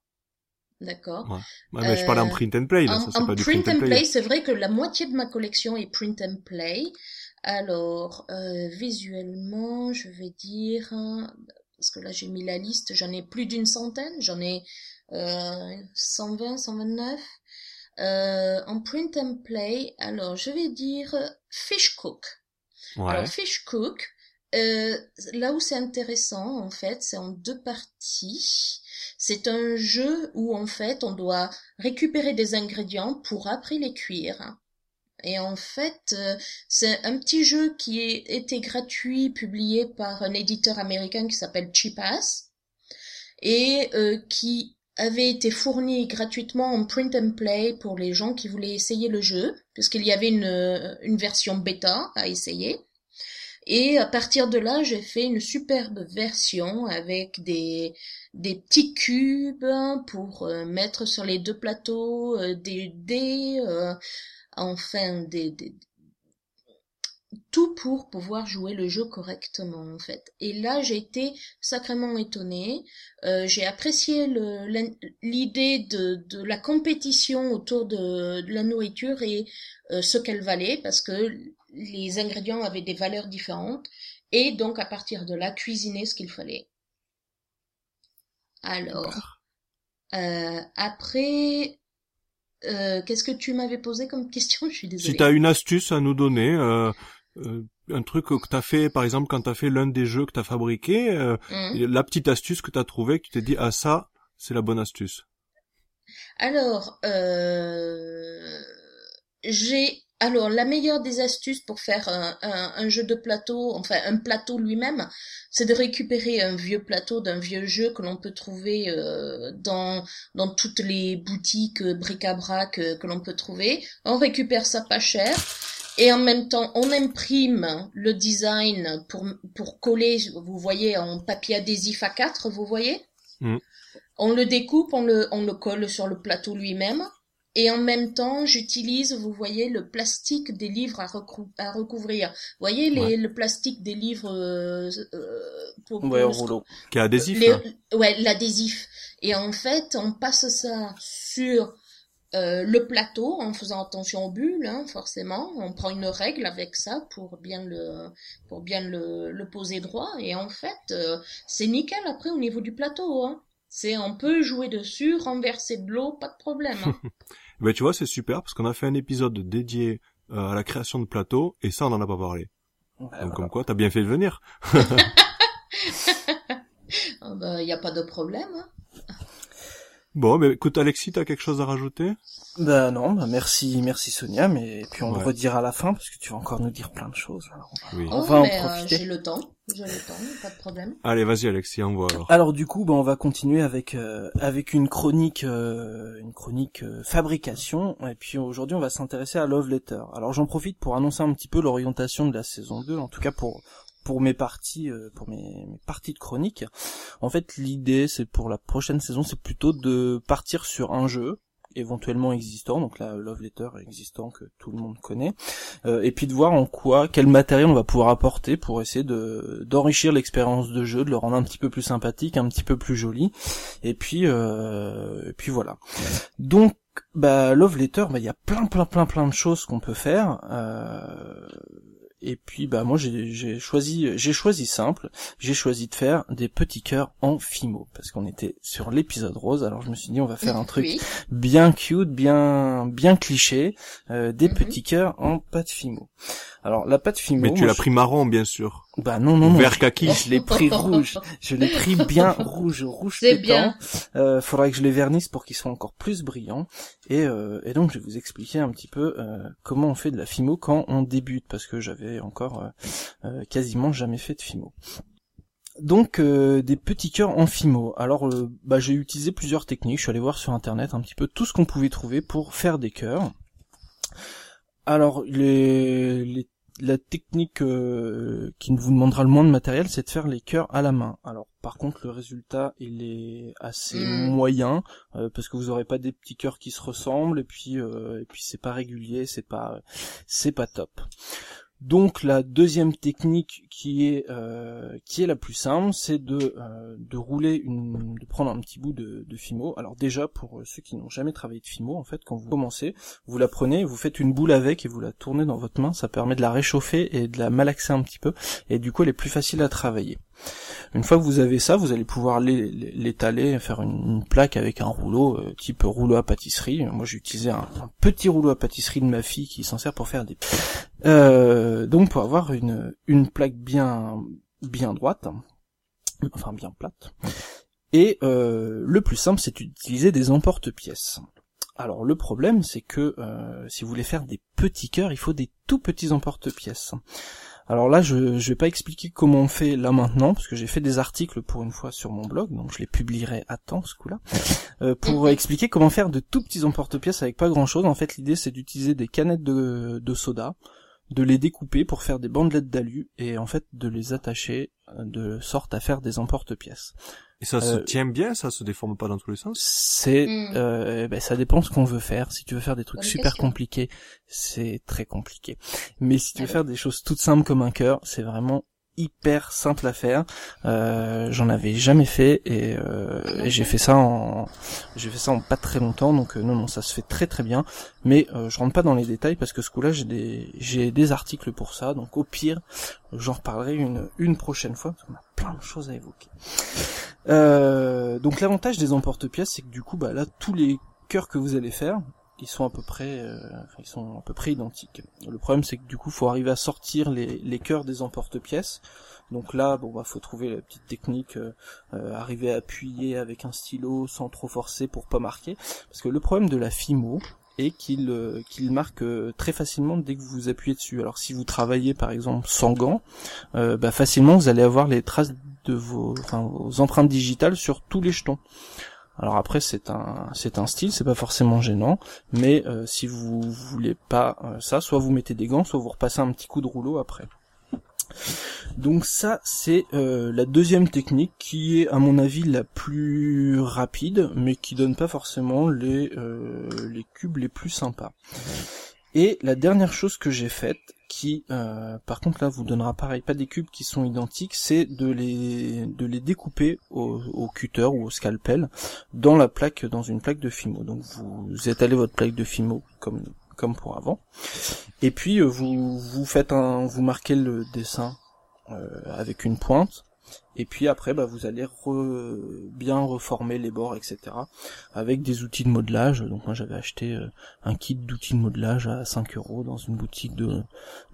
D'accord. Ouais. mais je parle en euh, print and play, là, en, ça, pas du print, and play. c'est vrai que la moitié de ma collection est print and play. Alors, euh, visuellement, je vais dire, parce que là j'ai mis la liste, j'en ai plus d'une centaine, j'en ai euh, 120, 129. Euh, en print and play, alors je vais dire Fish Cook. Ouais. Alors Fish Cook, euh, là où c'est intéressant, en fait, c'est en deux parties. C'est un jeu où, en fait, on doit récupérer des ingrédients pour après les cuire. Et en fait, euh, c'est un petit jeu qui été gratuit, publié par un éditeur américain qui s'appelle Cheapass, et euh, qui avait été fourni gratuitement en print and play pour les gens qui voulaient essayer le jeu, puisqu'il y avait une, une version bêta à essayer. Et à partir de là, j'ai fait une superbe version avec des, des petits cubes pour euh, mettre sur les deux plateaux, euh, des dés. Euh, enfin des, des, tout pour pouvoir jouer le jeu correctement en fait. Et là j'ai été sacrément étonnée. Euh, j'ai apprécié l'idée de, de, la compétition autour de, la nourriture et ce qu'elle valait parce que les ingrédients avaient des valeurs différentes et donc à partir de là cuisiner ce qu'il fallait. Alors euh, après qu'est-ce que tu m'avais posé comme question? [laughs] Je suis désolée. Si tu as une astuce à nous donner, euh, un truc que t'as fait, par exemple, quand t'as fait l'un des jeux que t'as fabriqué, euh, mmh. la petite astuce que t'as trouvée, que tu t'es dit, ah ça, c'est la bonne astuce. Alors, euh, j'ai alors, la meilleure des astuces pour faire un, un, jeu de plateau, enfin un plateau lui-même, c'est de récupérer un vieux plateau d'un vieux jeu que l'on peut trouver euh, dans, dans toutes les boutiques bric-à-brac que l'on peut trouver. On récupère ça pas cher et en même temps on imprime le design pour, pour coller, vous voyez, en papier adhésif A4, vous voyez? Mm. On le découpe, on le, on le colle sur le plateau lui-même. Et en même temps, j'utilise, vous voyez, le plastique des livres à, à recouvrir. Vous voyez les, le plastique des livres euh, euh pour, ouais, rouleau. Qui est adhésif. Ouais, l'adhésif. Et en fait, on passe ça sur euh, le plateau en faisant attention aux bulles, hein, forcément. On prend une règle avec ça pour bien le pour bien le, le poser droit. Et en fait, euh, c'est nickel après au niveau du plateau. Hein. C'est on peut jouer dessus, renverser de l'eau, pas de problème. Hein. [laughs] ben tu vois, c'est super parce qu'on a fait un épisode dédié euh, à la création de plateaux et ça on en a pas parlé. Donc comme quoi, t'as bien fait de venir. Il [laughs] oh, [laughs] ben, y a pas de problème. Hein. Bon, mais écoute Alexis, t'as quelque chose à rajouter? Bah non, bah merci, merci Sonia, mais puis on le redira à la fin parce que tu vas encore nous dire plein de choses. on va, oui. on va en euh, profiter. j'ai le temps, j'ai le temps, pas de problème. Allez, vas-y Alexis, envoie alors. Alors du coup, bah on va continuer avec euh, avec une chronique, euh, une chronique fabrication, et puis aujourd'hui on va s'intéresser à Love Letter. Alors j'en profite pour annoncer un petit peu l'orientation de la saison 2, en tout cas pour pour mes parties euh, pour mes, parties de chronique. En fait l'idée c'est pour la prochaine saison c'est plutôt de partir sur un jeu éventuellement existant donc la love letter existant que tout le monde connaît euh, et puis de voir en quoi quel matériel on va pouvoir apporter pour essayer de d'enrichir l'expérience de jeu de le rendre un petit peu plus sympathique un petit peu plus joli et puis euh, et puis voilà. Donc bah love letter bah il y a plein plein plein plein de choses qu'on peut faire euh, et puis bah moi j'ai choisi j'ai choisi simple, j'ai choisi de faire des petits cœurs en fimo parce qu'on était sur l'épisode rose. Alors je me suis dit on va faire un truc bien cute, bien bien cliché, euh, des mhm. petits cœurs en pâte fimo. Alors la pâte fimo. Mais tu l'as pris marron bien sûr. Bah non non non. Vert kaki. Je l'ai pris rouge. Je l'ai pris bien [laughs] rouge, rouge pétant. Bien. Euh, faudrait que je les vernisse pour qu'ils soient encore plus brillants. Et, euh, et donc je vais vous expliquer un petit peu euh, comment on fait de la fimo quand on débute parce que j'avais encore euh, euh, quasiment jamais fait de fimo. Donc des petits cœurs en fimo. Alors bah, j'ai utilisé plusieurs techniques. Je suis allé voir sur internet un petit peu tout ce qu'on pouvait trouver pour faire des cœurs. Alors les, la technique euh, qui vous demandera le moins de matériel, c'est de faire les cœurs à la main. Alors par contre le résultat il est assez hmm. moyen euh, parce que vous aurez pas des petits cœurs qui se ressemblent et puis euh, et puis c'est pas régulier, c'est pas c'est pas top. Donc la deuxième technique qui est euh, qui est la plus simple, c'est de euh, de rouler une de prendre un petit bout de, de Fimo. Alors déjà pour ceux qui n'ont jamais travaillé de Fimo, en fait, quand vous commencez, vous la prenez, vous faites une boule avec et vous la tournez dans votre main. Ça permet de la réchauffer et de la malaxer un petit peu, et du coup elle est plus facile à travailler. Une fois que vous avez ça, vous allez pouvoir l'étaler, faire une, plaque avec un rouleau, euh, type rouleau à pâtisserie. Moi j'ai utilisé un, petit rouleau à pâtisserie de ma fille qui s'en sert pour faire des... Euh, donc pour avoir une, plaque bien, bien droite, enfin bien plate. Et euh, le plus simple c'est d'utiliser des emporte-pièces. Alors le problème c'est que si vous voulez faire des petits cœurs, il faut des tout petits emporte-pièces. Alors là, je, je vais pas expliquer comment on fait là maintenant, parce que j'ai fait des articles pour une fois sur mon blog, donc je les publierai à temps ce coup-là, euh, pour [laughs] expliquer comment faire de tout petits emporte-pièces avec pas grand-chose. En fait, l'idée c'est d'utiliser des canettes de, de soda, de les découper pour faire des bandelettes d'alu, et en fait de les attacher euh, de sorte à faire des emporte-pièces. Et ça se Euh, tient bien, ça se déforme pas dans tous les sens? C'est, euh, ben, ça dépend ce qu'on veut faire. Si tu veux faire des trucs Bonne super question. compliqués, c'est très compliqué. Mais si tu veux Ah faire des choses toutes simples comme un cœur, c'est vraiment hyper simple à faire. Euh, J'en avais jamais fait et, euh, et j'ai fait ça en, j'ai fait ça en pas très longtemps. Donc euh, non, non, ça se fait très très bien. Mais je rentre pas dans les détails parce que ce coup-là, j'ai des, j'ai des articles pour ça. Donc au pire, j'en reparlerai une une prochaine fois parce qu'on a plein de choses à évoquer. Donc l'avantage des emporte-pièces, c'est que du coup, bah là, tous les cœurs que vous allez faire, ils sont à peu près, euh, ils sont à peu près identiques. Le problème, c'est que du coup, faut arriver à sortir les, les cœurs des emporte-pièces. Donc là, bon, bah, faut trouver la petite technique, euh, euh, arriver à appuyer avec un stylo sans trop forcer pour pas marquer. Parce que le problème de la Fimo est qu'il qu'il marque très facilement dès que vous appuyez dessus. Alors si vous travaillez par exemple sans gants, bah, facilement vous allez avoir les traces de vos, vos empreintes digitales sur tous les jetons. Alors après c'est un c'est un style, c'est pas forcément gênant, mais euh, si vous voulez pas euh, ça, soit vous mettez des gants, soit vous repassez un petit coup de rouleau après. Donc ça c'est euh, la deuxième technique qui est à mon avis la plus rapide, mais qui donne pas forcément les les cubes les plus sympas. Et la dernière chose que j'ai faite, qui euh, par contre là vous donnera pareil pas des cubes qui sont identiques, c'est de les de les découper au, cutter ou au scalpel dans la plaque dans une plaque de Fimo. Donc vous étalez votre plaque de Fimo comme comme pour avant. Et puis euh, vous vous faites un vous marquez le dessin euh, avec une pointe. Et puis après, bah, vous allez bien reformer les bords, etc. Avec des outils de modelage. Donc moi j'avais acheté euh, un kit d'outils de modelage à 5 euros dans une boutique de,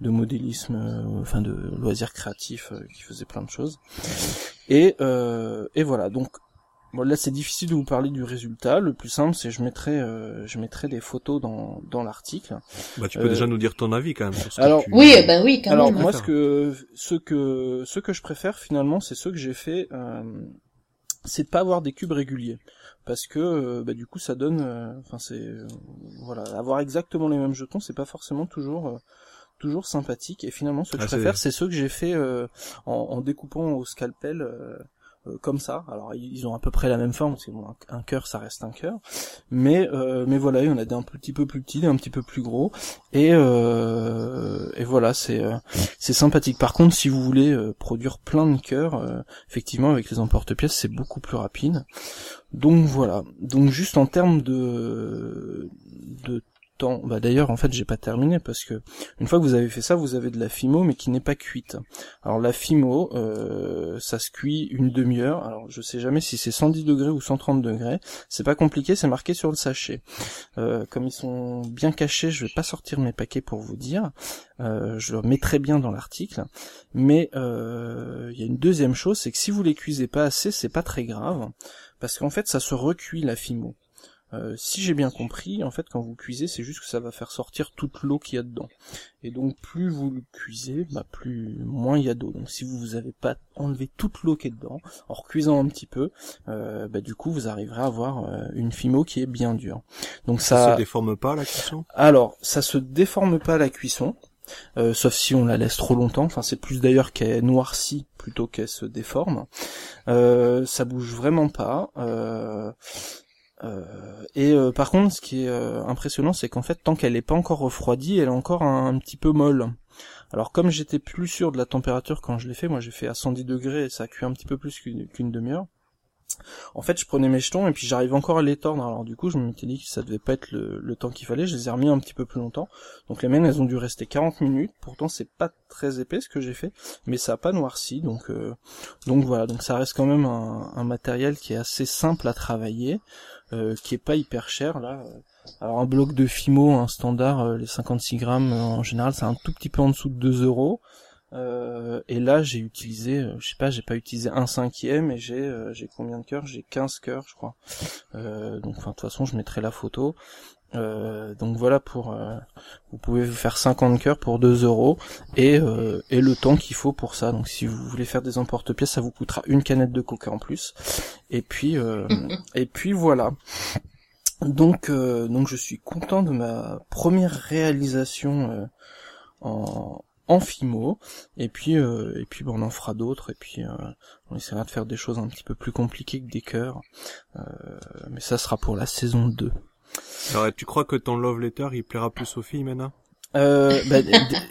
modélisme, euh, enfin de loisirs créatifs euh, qui faisait plein de choses. Et, et voilà, donc bon, là c'est difficile de vous parler du résultat. Le plus simple c'est je mettrai euh, je mettrai des photos dans, dans l'article. Bah, tu peux Euh, déjà nous dire ton avis quand même. sur ce que alors, tu- Oui, ben oui, quand Alors même. moi D'accord. ce que ce que ce que je préfère finalement c'est ceux que j'ai fait euh, c'est de pas avoir des cubes réguliers parce que euh, bah, du coup ça donne euh, enfin c'est euh, voilà avoir exactement les mêmes jetons c'est pas forcément toujours euh, toujours sympathique et finalement ce que Ah, je préfère c'est ceux que j'ai fait euh, en, en découpant au scalpel euh, comme ça. Alors ils ont à peu près la même forme, parce que bon, un, cœur ça reste un cœur, mais euh, mais voilà, il y en a des un petit peu plus petits, des un petit peu plus gros, et euh, et voilà, c'est c'est sympathique. Par contre, si vous voulez produire plein de cœurs, effectivement avec les emporte-pièces c'est beaucoup plus rapide. Donc voilà. Donc juste en termes de de bah d'ailleurs en fait j'ai pas terminé parce que une fois que vous avez fait ça, vous avez de la fimo mais qui n'est pas cuite. Alors la fimo, euh, ça se cuit une demi-heure. Alors je sais jamais si c'est 110 degrés ou 130 degrés. C'est pas compliqué, c'est marqué sur le sachet. Euh, comme ils sont bien cachés, je vais pas sortir mes paquets pour vous dire. Euh, je le mettrai bien dans l'article. Mais il y a une deuxième chose, c'est que si vous les cuisez pas assez, c'est pas très grave parce qu'en fait ça se recuit la fimo. Euh, si j'ai bien compris, en fait, quand vous cuisez, c'est juste que ça va faire sortir toute l'eau qu'il y a dedans. Et donc, plus vous le cuisez, bah, plus moins il y a d'eau. Donc, si vous n'avez pas enlevé toute l'eau qui est dedans, en recuisant un petit peu, euh, bah, du coup, vous arriverez à avoir euh, une fimo qui est bien dure. Donc Ça ça, se déforme pas la cuisson? Alors, ça se déforme pas la cuisson, euh, sauf si on la laisse trop longtemps. Enfin, c'est plus d'ailleurs qu'elle noircit plutôt qu'elle se déforme. Euh, ça bouge vraiment pas. Euh, euh, et euh, par contre, ce qui est euh, impressionnant, c'est qu'en fait, tant qu'elle n'est pas encore refroidie, elle est encore un, petit peu molle. Alors comme j'étais plus sûr de la température quand je l'ai fait, moi j'ai fait à 110 degrés et ça a cuit un petit peu plus qu'une demi-heure. En fait, je prenais mes jetons et puis j'arrive encore à les tordre. Alors du coup, je m'étais dit que ça devait pas être le, temps qu'il fallait. Je les ai remis un petit peu plus longtemps. Donc les miennes, elles ont dû rester 40 minutes. Pourtant, c'est pas très épais ce que j'ai fait, mais ça a pas noirci. Donc donc voilà. Donc ça reste quand même un matériel qui est assez simple à travailler, euh, qui est pas hyper cher là. Alors un bloc de Fimo, un standard, euh, les 56 grammes euh, en général, c'est un tout petit peu en dessous de 2 euros. Euh, et là, j'ai utilisé, je sais pas, j'ai pas utilisé un cinquième et j'ai j'ai combien de cœurs? J'ai 15 cœurs, je crois. Donc, enfin, de toute façon, je mettrai la photo. Euh, donc voilà pour, euh, vous pouvez vous faire 50 cœurs pour 2 euros et euh, et le temps qu'il faut pour ça. Donc si vous voulez faire des emporte-pièces, ça vous coûtera une canette de coca en plus. Et puis euh, [laughs] et puis voilà. Donc euh, donc je suis content de ma première réalisation euh, en en Fimo, et puis et puis bon, on en fera d'autres, et puis on essaiera de faire des choses un petit peu plus compliquées que des cœurs, mais ça sera pour la saison 2. Alors, tu crois que ton love letter, il plaira plus aux filles maintenant? Euh, bah,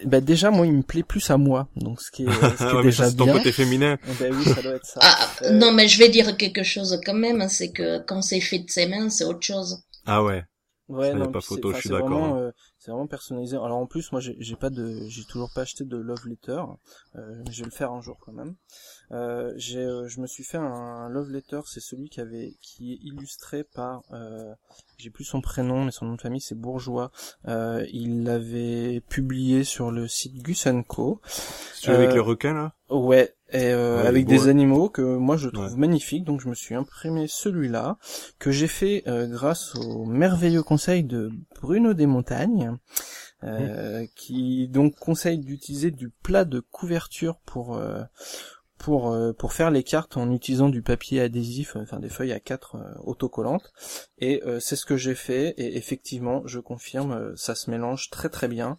bah, déjà moi il me plaît plus à moi donc ce qui est, ce qui est [laughs] déjà bien. ton côté féminin. Ben oui ça doit être ça. Ah, euh... non mais je vais dire quelque chose quand même hein, c'est que quand c'est fait de ses mains c'est autre chose. Ah ouais. Ouais, ça non, pas photo, je suis d'accord. hein. Euh, c'est vraiment personnalisé. Alors en plus, moi, j'ai pas de, j'ai toujours pas acheté de love letter. Euh, je vais le faire un jour quand même. Euh, j'ai, euh, je me suis fait un love letter. C'est celui qui avait, qui est illustré par, euh, j'ai plus son prénom, mais son nom de famille c'est Bourgeois. Euh, il l'avait publié sur le site Gus Co. Celui avec les requins là? Ouais, et euh, Ouais, avec beau, des ouais. animaux que moi je trouve Ouais. magnifiques, donc je me suis imprimé celui-là que j'ai fait euh, grâce au merveilleux conseil de Bruno des Montagnes, euh, qui donc conseille d'utiliser du plat de couverture pour euh, pour euh, pour faire les cartes en utilisant du papier adhésif, euh, enfin des feuilles A4 euh, autocollantes. Et euh, c'est ce que j'ai fait et effectivement, je confirme, euh, ça se mélange très très bien.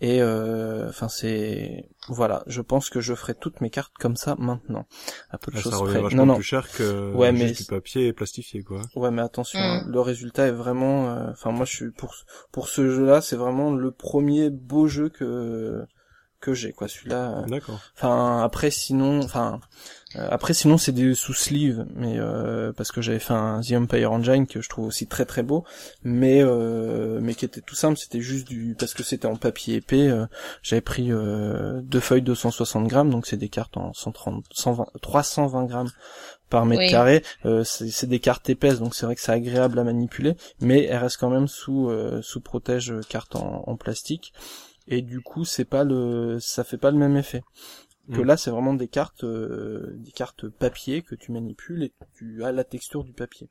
Et euh, enfin c'est voilà, je pense que je ferai toutes mes cartes comme ça maintenant. À peu de Là, choses ça revient près. vachement Non non, plus cher que Ouais, juste mais du papier plastifié quoi. Ouais, mais attention, Mm. hein, le résultat est vraiment. euh, Enfin, moi, je suis pour pour ce jeu-là, c'est vraiment le premier beau jeu que que j'ai, quoi. Celui-là. euh, D'accord. Enfin, après, sinon, enfin, euh, après, sinon, c'est des sous sleeve, mais euh, parce que j'avais fait un The Empire Engine que je trouve aussi très très beau, mais euh, mais qui était tout simple. C'était juste du parce que c'était en papier épais. euh, j'avais pris euh, deux feuilles de 160 grammes, donc c'est des cartes en 130, 120, 320 grammes par mètre Oui. carré. Euh, c'est des cartes épaisses, donc c'est vrai que c'est agréable à manipuler, mais elles restent quand même sous euh, sous protège carte en, en plastique. Et du coup, c'est pas le, ça fait pas le même effet. Que Mm. là, c'est vraiment des cartes, euh, des cartes papier que tu manipules et tu as la texture du papier.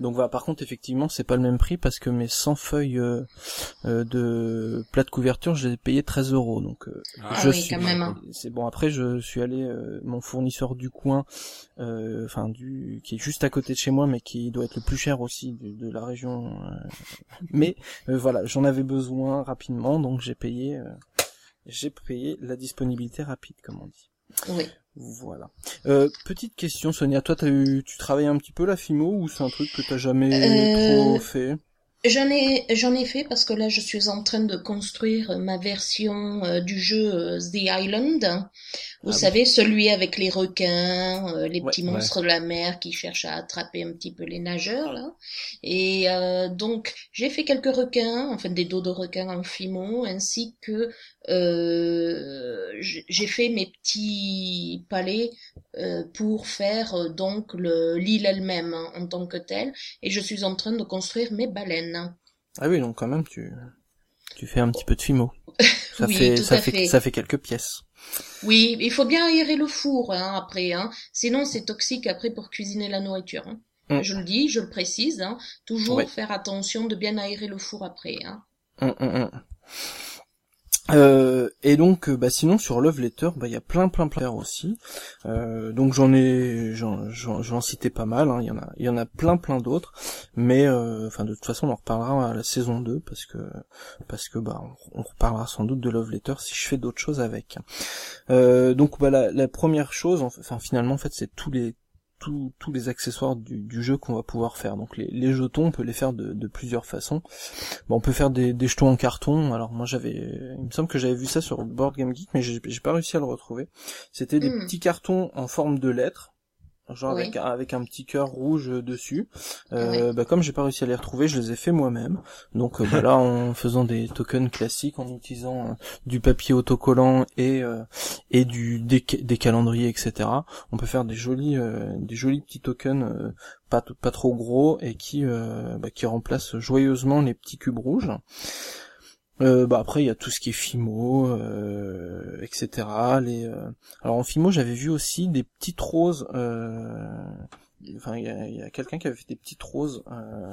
Donc voilà, par contre, effectivement, c'est pas le même prix parce que mes 100 feuilles euh, euh, de plat de couverture, je les ai payées 13 euros. Donc euh, Ah je oui, suis, quand même, hein. c'est bon. Après, je suis allé, euh, mon fournisseur du coin, euh, enfin du, qui est juste à côté de chez moi, mais qui doit être le plus cher aussi de, de la région. euh. mais euh, voilà, j'en avais besoin rapidement, donc j'ai payé, euh, j'ai payé la disponibilité rapide, comme on dit. Oui. Voilà. Euh, petite question, Sonia, toi, t'as eu, tu travailles un petit peu la FIMO ou c'est un truc que t'as jamais Euh, trop fait? J'en ai, j'en ai fait parce que là, je suis en train de construire ma version euh, du jeu The Island. Vous Ah oui. savez, celui avec les requins, euh, les Ouais, petits monstres de la mer qui cherchent à attraper un petit peu les nageurs, là. Et euh, donc, j'ai fait quelques requins, enfin des dos de requins en fimo, ainsi que euh, j'ai fait mes petits palais euh, pour faire euh, donc le l'île elle-même hein, en tant que telle et je suis en train de construire mes baleines. Ah oui, donc quand même, tu, tu fais un petit peu de FIMO. [laughs] Ça Oui, fait, tout ça à fait, fait. ça fait quelques pièces. Oui, il faut bien aérer le four hein, après, hein. sinon c'est toxique après pour cuisiner la nourriture. Hein. Mm. Je le dis, je le précise, hein. toujours faire attention de bien aérer le four après. Hum, hum. Euh, et donc, euh, bah, sinon sur Love Letter, bah, il y a plein, plein, plein aussi. Euh, donc j'en ai, j'en, citais pas mal. hein. Il y en a, il y en a plein, plein d'autres. Mais, enfin, de toute façon, on en reparlera à la saison 2 parce que, parce que, bah, on, reparlera sans doute de Love Letter si je fais d'autres choses avec. Donc, bah, la, la première chose, enfin, finalement, en fait, c'est tous les tous, tous les accessoires du, du jeu qu'on va pouvoir faire. Donc les, les jetons, on peut les faire de, de plusieurs façons. Bon, on peut faire des, des jetons en carton. Alors moi j'avais, il me semble que j'avais vu ça sur Board Game Geek, mais j'ai j'ai pas réussi à le retrouver. C'était des Hmm. petits cartons en forme de lettres, genre Oui. avec, un- avec un petit cœur rouge dessus. Euh, bah, comme j'ai pas réussi à les retrouver, je les ai fait moi-même. Donc euh, bah, là, [laughs] en faisant des tokens classiques, en utilisant euh, du papier autocollant et euh, et du des, des calendriers, etc. On peut faire des jolis euh, des jolis petits tokens euh, pas pas trop gros et qui euh, bah, qui remplacent joyeusement les petits cubes rouges. Euh, bah après il y a tout ce qui est Fimo, euh, etc. Les, euh, Alors en Fimo j'avais vu aussi des petites roses. Euh... Enfin il y a, quelqu'un qui avait fait des petites roses, euh...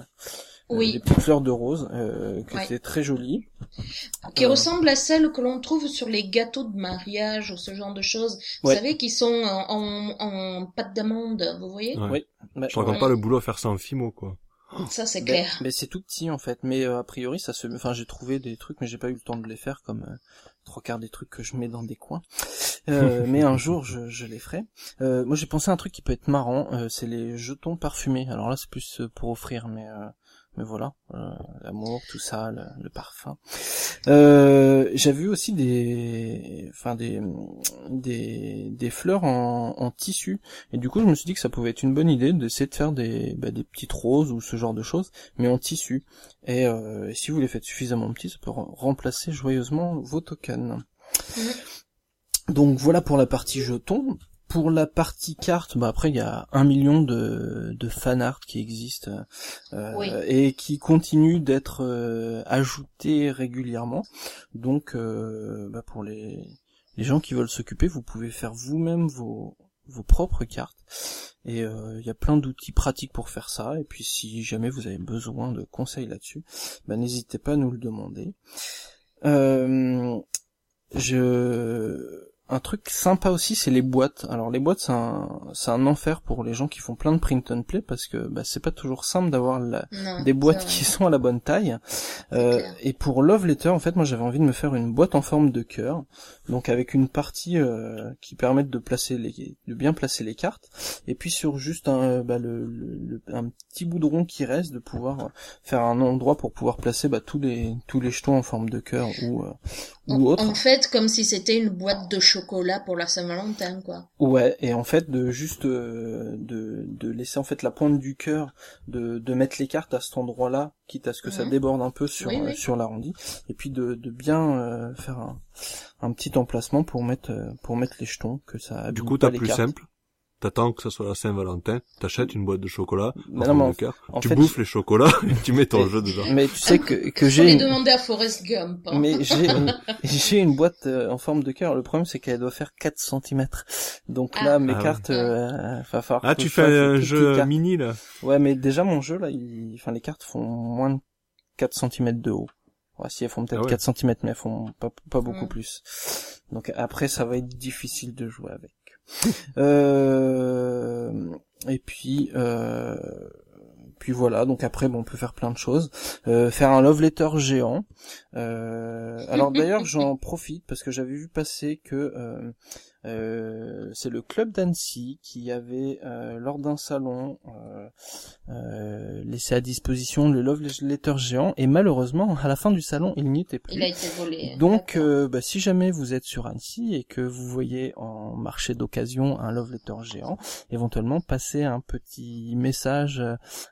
Oui. euh, des petites fleurs de rose, euh, qui Ouais. étaient très jolies. Qui Euh. ressemble à celles que l'on trouve sur les gâteaux de mariage ou ce genre de choses. Vous Ouais. savez, qui sont en, en, en pâte d'amande, vous voyez? Ouais. Oui. Bah, Je raconte Ouais. pas le boulot à faire ça en fimo quoi. Ça, c'est Ben, clair. ben, c'est tout petit en fait, mais euh, a priori ça se, enfin j'ai trouvé des trucs, mais j'ai pas eu le temps de les faire comme euh, trois quarts des trucs que je mets dans des coins. Euh, [laughs] mais un jour je, je les ferai. Euh, moi j'ai pensé à un truc qui peut être marrant, euh, c'est les jetons parfumés. Alors là c'est plus euh, pour offrir, mais euh, mais voilà, euh, l'amour, tout ça, le, le parfum. Euh, j'ai vu aussi des, enfin des, des, des fleurs en, en tissu. Et du coup, je me suis dit que ça pouvait être une bonne idée d'essayer de faire des, bah, des petites roses ou ce genre de choses, mais en tissu. Et euh, si vous les faites suffisamment petits, ça peut rem- remplacer joyeusement vos tokens. Donc voilà pour la partie jetons. Pour la partie carte, bah après il y a un million de, de fan art qui existent euh, Oui. et qui continuent d'être euh, ajoutés régulièrement. Donc euh, bah, pour les, les gens qui veulent s'occuper, vous pouvez faire vous-même vos, vos propres cartes. Et euh, il y a plein d'outils pratiques pour faire ça. Et puis si jamais vous avez besoin de conseils là-dessus, bah, n'hésitez pas à nous le demander. Euh, je un truc sympa aussi, c'est les boîtes. Alors les boîtes, c'est un, c'est un enfer pour les gens qui font plein de print and play parce que bah, c'est pas toujours simple d'avoir la- Non, des boîtes qui sont à la bonne taille. Euh, et pour Love Letter, en fait, moi j'avais envie de me faire une boîte en forme de cœur, donc avec une partie euh, qui permette de placer les, de bien placer les cartes, et puis sur juste un, euh, bah, le, un petit bout de rond qui reste, de pouvoir faire un endroit pour pouvoir placer bah, tous les tous les jetons en forme de cœur ou euh, ou autre. en fait, comme si c'était une boîte de chocolat pour la Saint-Valentin, quoi. Ouais, et en fait de juste euh, de, de laisser en fait la pointe du cœur, de, de mettre les cartes à cet endroit-là, quitte à ce que ça Mhm. déborde un peu sur Oui, oui. sur l'arrondi, et puis de, de bien euh, faire un, un petit emplacement pour mettre euh, pour mettre les jetons, que ça Du coup, t'as plus cartes. simple. T'attends que ça soit la Saint-Valentin, t'achètes une boîte de chocolat, non, forme mais de en- cœur, en tu fait, bouffes les chocolats [laughs] et tu mets ton Mais- jeu dedans. Mais tu sais que que j'ai une- demander à Forrest Gump. hein. mais j'ai [laughs] une, j'ai une boîte euh, en forme de cœur. Le problème c'est qu'elle doit faire 4 cm. Donc Ah. là mes Ah ouais. cartes euh, va falloir Ah, tu je fais un jeu mini, là Ouais, mais déjà mon jeu là, il... enfin les cartes font moins de 4 cm de haut. Ouais, si elles font peut-être Ah ouais. 4 cm, mais elles font pas, pas beaucoup plus. Donc après, ça va être difficile de jouer avec. [laughs] euh... Et puis, euh... puis voilà. Donc après, bon, on peut faire plein de choses. Euh, faire un love letter géant. Euh... Alors d'ailleurs, j'en [laughs] profite parce que j'avais vu passer que euh, c'est le club d'Annecy qui avait euh, lors d'un salon euh, euh, laissé à disposition le love letter géant et malheureusement à la fin du salon il n'y était plus. Il a été volé. Donc, euh, bah, si jamais vous êtes sur Annecy et que vous voyez en marché d'occasion un love letter géant, éventuellement passez un petit message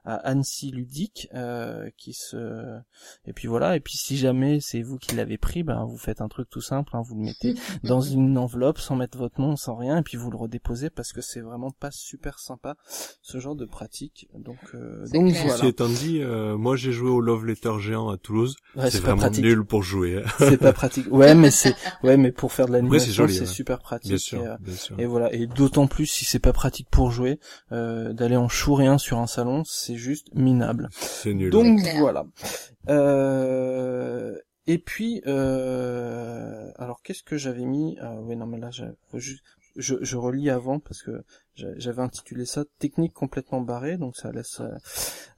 à Annecy ludique euh, qui se et puis voilà et puis si jamais c'est vous qui l'avez pris, ben vous faites un truc tout simple, hein, vous le mettez [laughs] dans une enveloppe sans mettre votre nom, sans rien et puis vous le redéposez parce que c'est vraiment pas super sympa ce genre de pratique. Donc euh, donc clair. voilà. Ceci étant dit, euh, moi j'ai joué au Love Letter géant à Toulouse. Ouais, c'est pas vraiment pratique. nul pour jouer. hein. C'est pas pratique. Ouais, mais c'est ouais, mais pour faire de Après, l'animation, c'est joli, c'est ouais. super pratique. Bien sûr, Et, euh, bien sûr. Et voilà, et d'autant plus si c'est pas pratique pour jouer, euh, d'aller en chou rien sur un salon, c'est juste minable. C'est nul. Donc voilà. Euh, et puis, euh, alors qu'est-ce que j'avais mis? Euh, Oui, non, mais là, juste- je, je relis avant parce que j'a- j'avais intitulé ça technique complètement barrée, donc ça laisse. euh,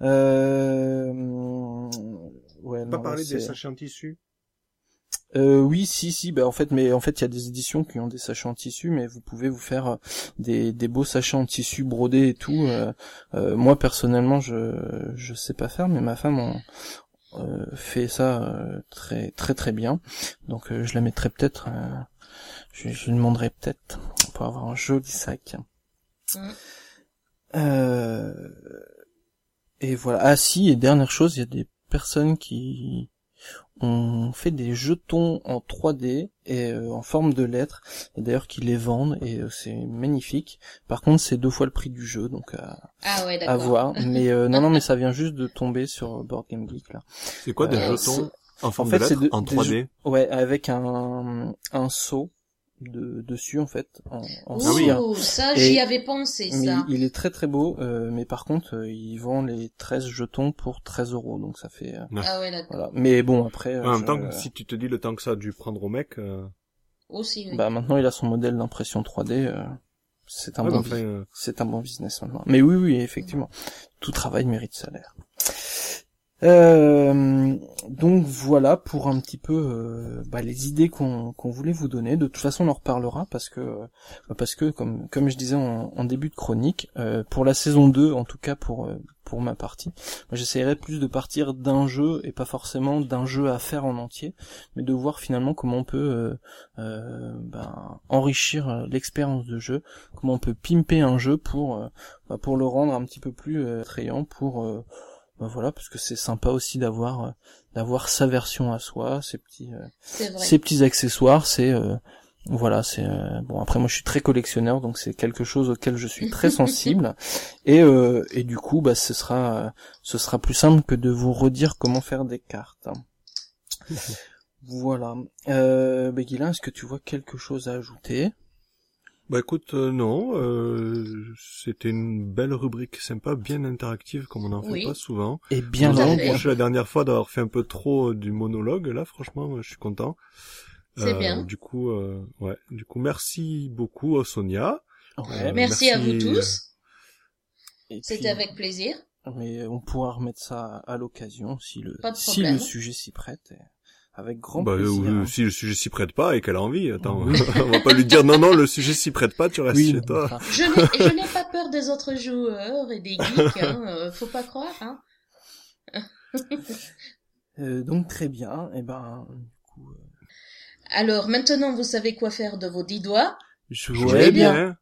euh, ouais, non, là, c'est- sachets en tissu euh, oui, si, si. Bah en fait, mais en fait, il y a des éditions qui ont des sachets en tissu, mais vous pouvez vous faire euh, des, des beaux sachets en tissu brodés et tout. Euh, euh, moi personnellement, je je sais pas faire, mais ma femme en, fait ça euh, très très très bien. Donc euh, je la mettrai peut-être. euh, je, je lui demanderai peut-être pour avoir un joli sac. Mm. Euh, et voilà. Ah si, et dernière chose, il y a des personnes qui ont fait des jetons en 3D et euh, en forme de lettres, et d'ailleurs qui les vendent, et euh, c'est magnifique. Par contre, c'est deux fois le prix du jeu, donc à, Ah ouais, à voir. [laughs] Mais euh, non, non, mais ça vient juste de tomber sur Board Game Geek là. C'est quoi des Euh, jetons en forme fait, de c'est lettres de- en des 3D Ouais, avec un un seau de dessus en fait en, en Ouh, hein. ça, j'y avais pensé, Mais ça. il est très très beau, euh, mais par contre, euh, il vend les 13 jetons pour 13 euros, donc ça fait... euh, Ah ouais, d'accord. voilà. Mais bon, après... euh, En même je- temps, si tu te dis le temps que ça a dû prendre au mec, euh... Aussi, oui. Bah maintenant, il a son modèle d'impression 3D, euh, c'est un, ouais, bon enfin, euh, c'est un bon business maintenant. Mais oui, oui, effectivement, tout travail mérite salaire. Euh, donc voilà pour un petit peu euh, bah, les idées qu'on qu'on voulait vous donner. De toute façon, on en reparlera parce que bah, parce que comme comme je disais en, en début de chronique, euh, pour la saison 2, en tout cas pour euh, pour ma partie, j'essaierai plus de partir d'un jeu et pas forcément d'un jeu à faire en entier, mais de voir finalement comment on peut bah, enrichir l'expérience de jeu, comment on peut pimper un jeu pour bah, pour le rendre un petit peu plus attrayant pour ben voilà parce que c'est sympa aussi d'avoir euh, d'avoir sa version à soi ces petits euh, ces petits accessoires c'est euh, voilà c'est bon après moi je suis très collectionneur donc c'est quelque chose auquel je suis très [laughs] sensible. Et et du coup bah ce sera ce sera plus simple que de vous redire comment faire des cartes. [laughs] Voilà. Euh, Beguilin est-ce que tu vois quelque chose à ajouter? Bah écoute, euh, non, euh, c'était une belle rubrique sympa, bien interactive comme on en fait pas souvent. Et bien longue. la dernière fois d'avoir fait un peu trop euh, du monologue. Là, franchement, je suis content. C'est bien. Du coup, ouais, du coup, merci beaucoup Sonia. merci, à vous tous. C'était avec plaisir. Mais on pourra remettre ça à l'occasion si le si le sujet s'y prête. Avec grand bah, plaisir. Euh, si le sujet s'y prête pas et qu'elle a envie, attends, [laughs] on va pas lui dire non non le sujet s'y prête pas, tu restes chez toi. Je n'ai pas peur des autres joueurs et des geeks, hein, euh, faut pas croire. Hein. [laughs] euh, donc très bien, et eh ben. Du coup, euh... Alors maintenant vous savez quoi faire de vos dix doigts? Jouez bien. bien.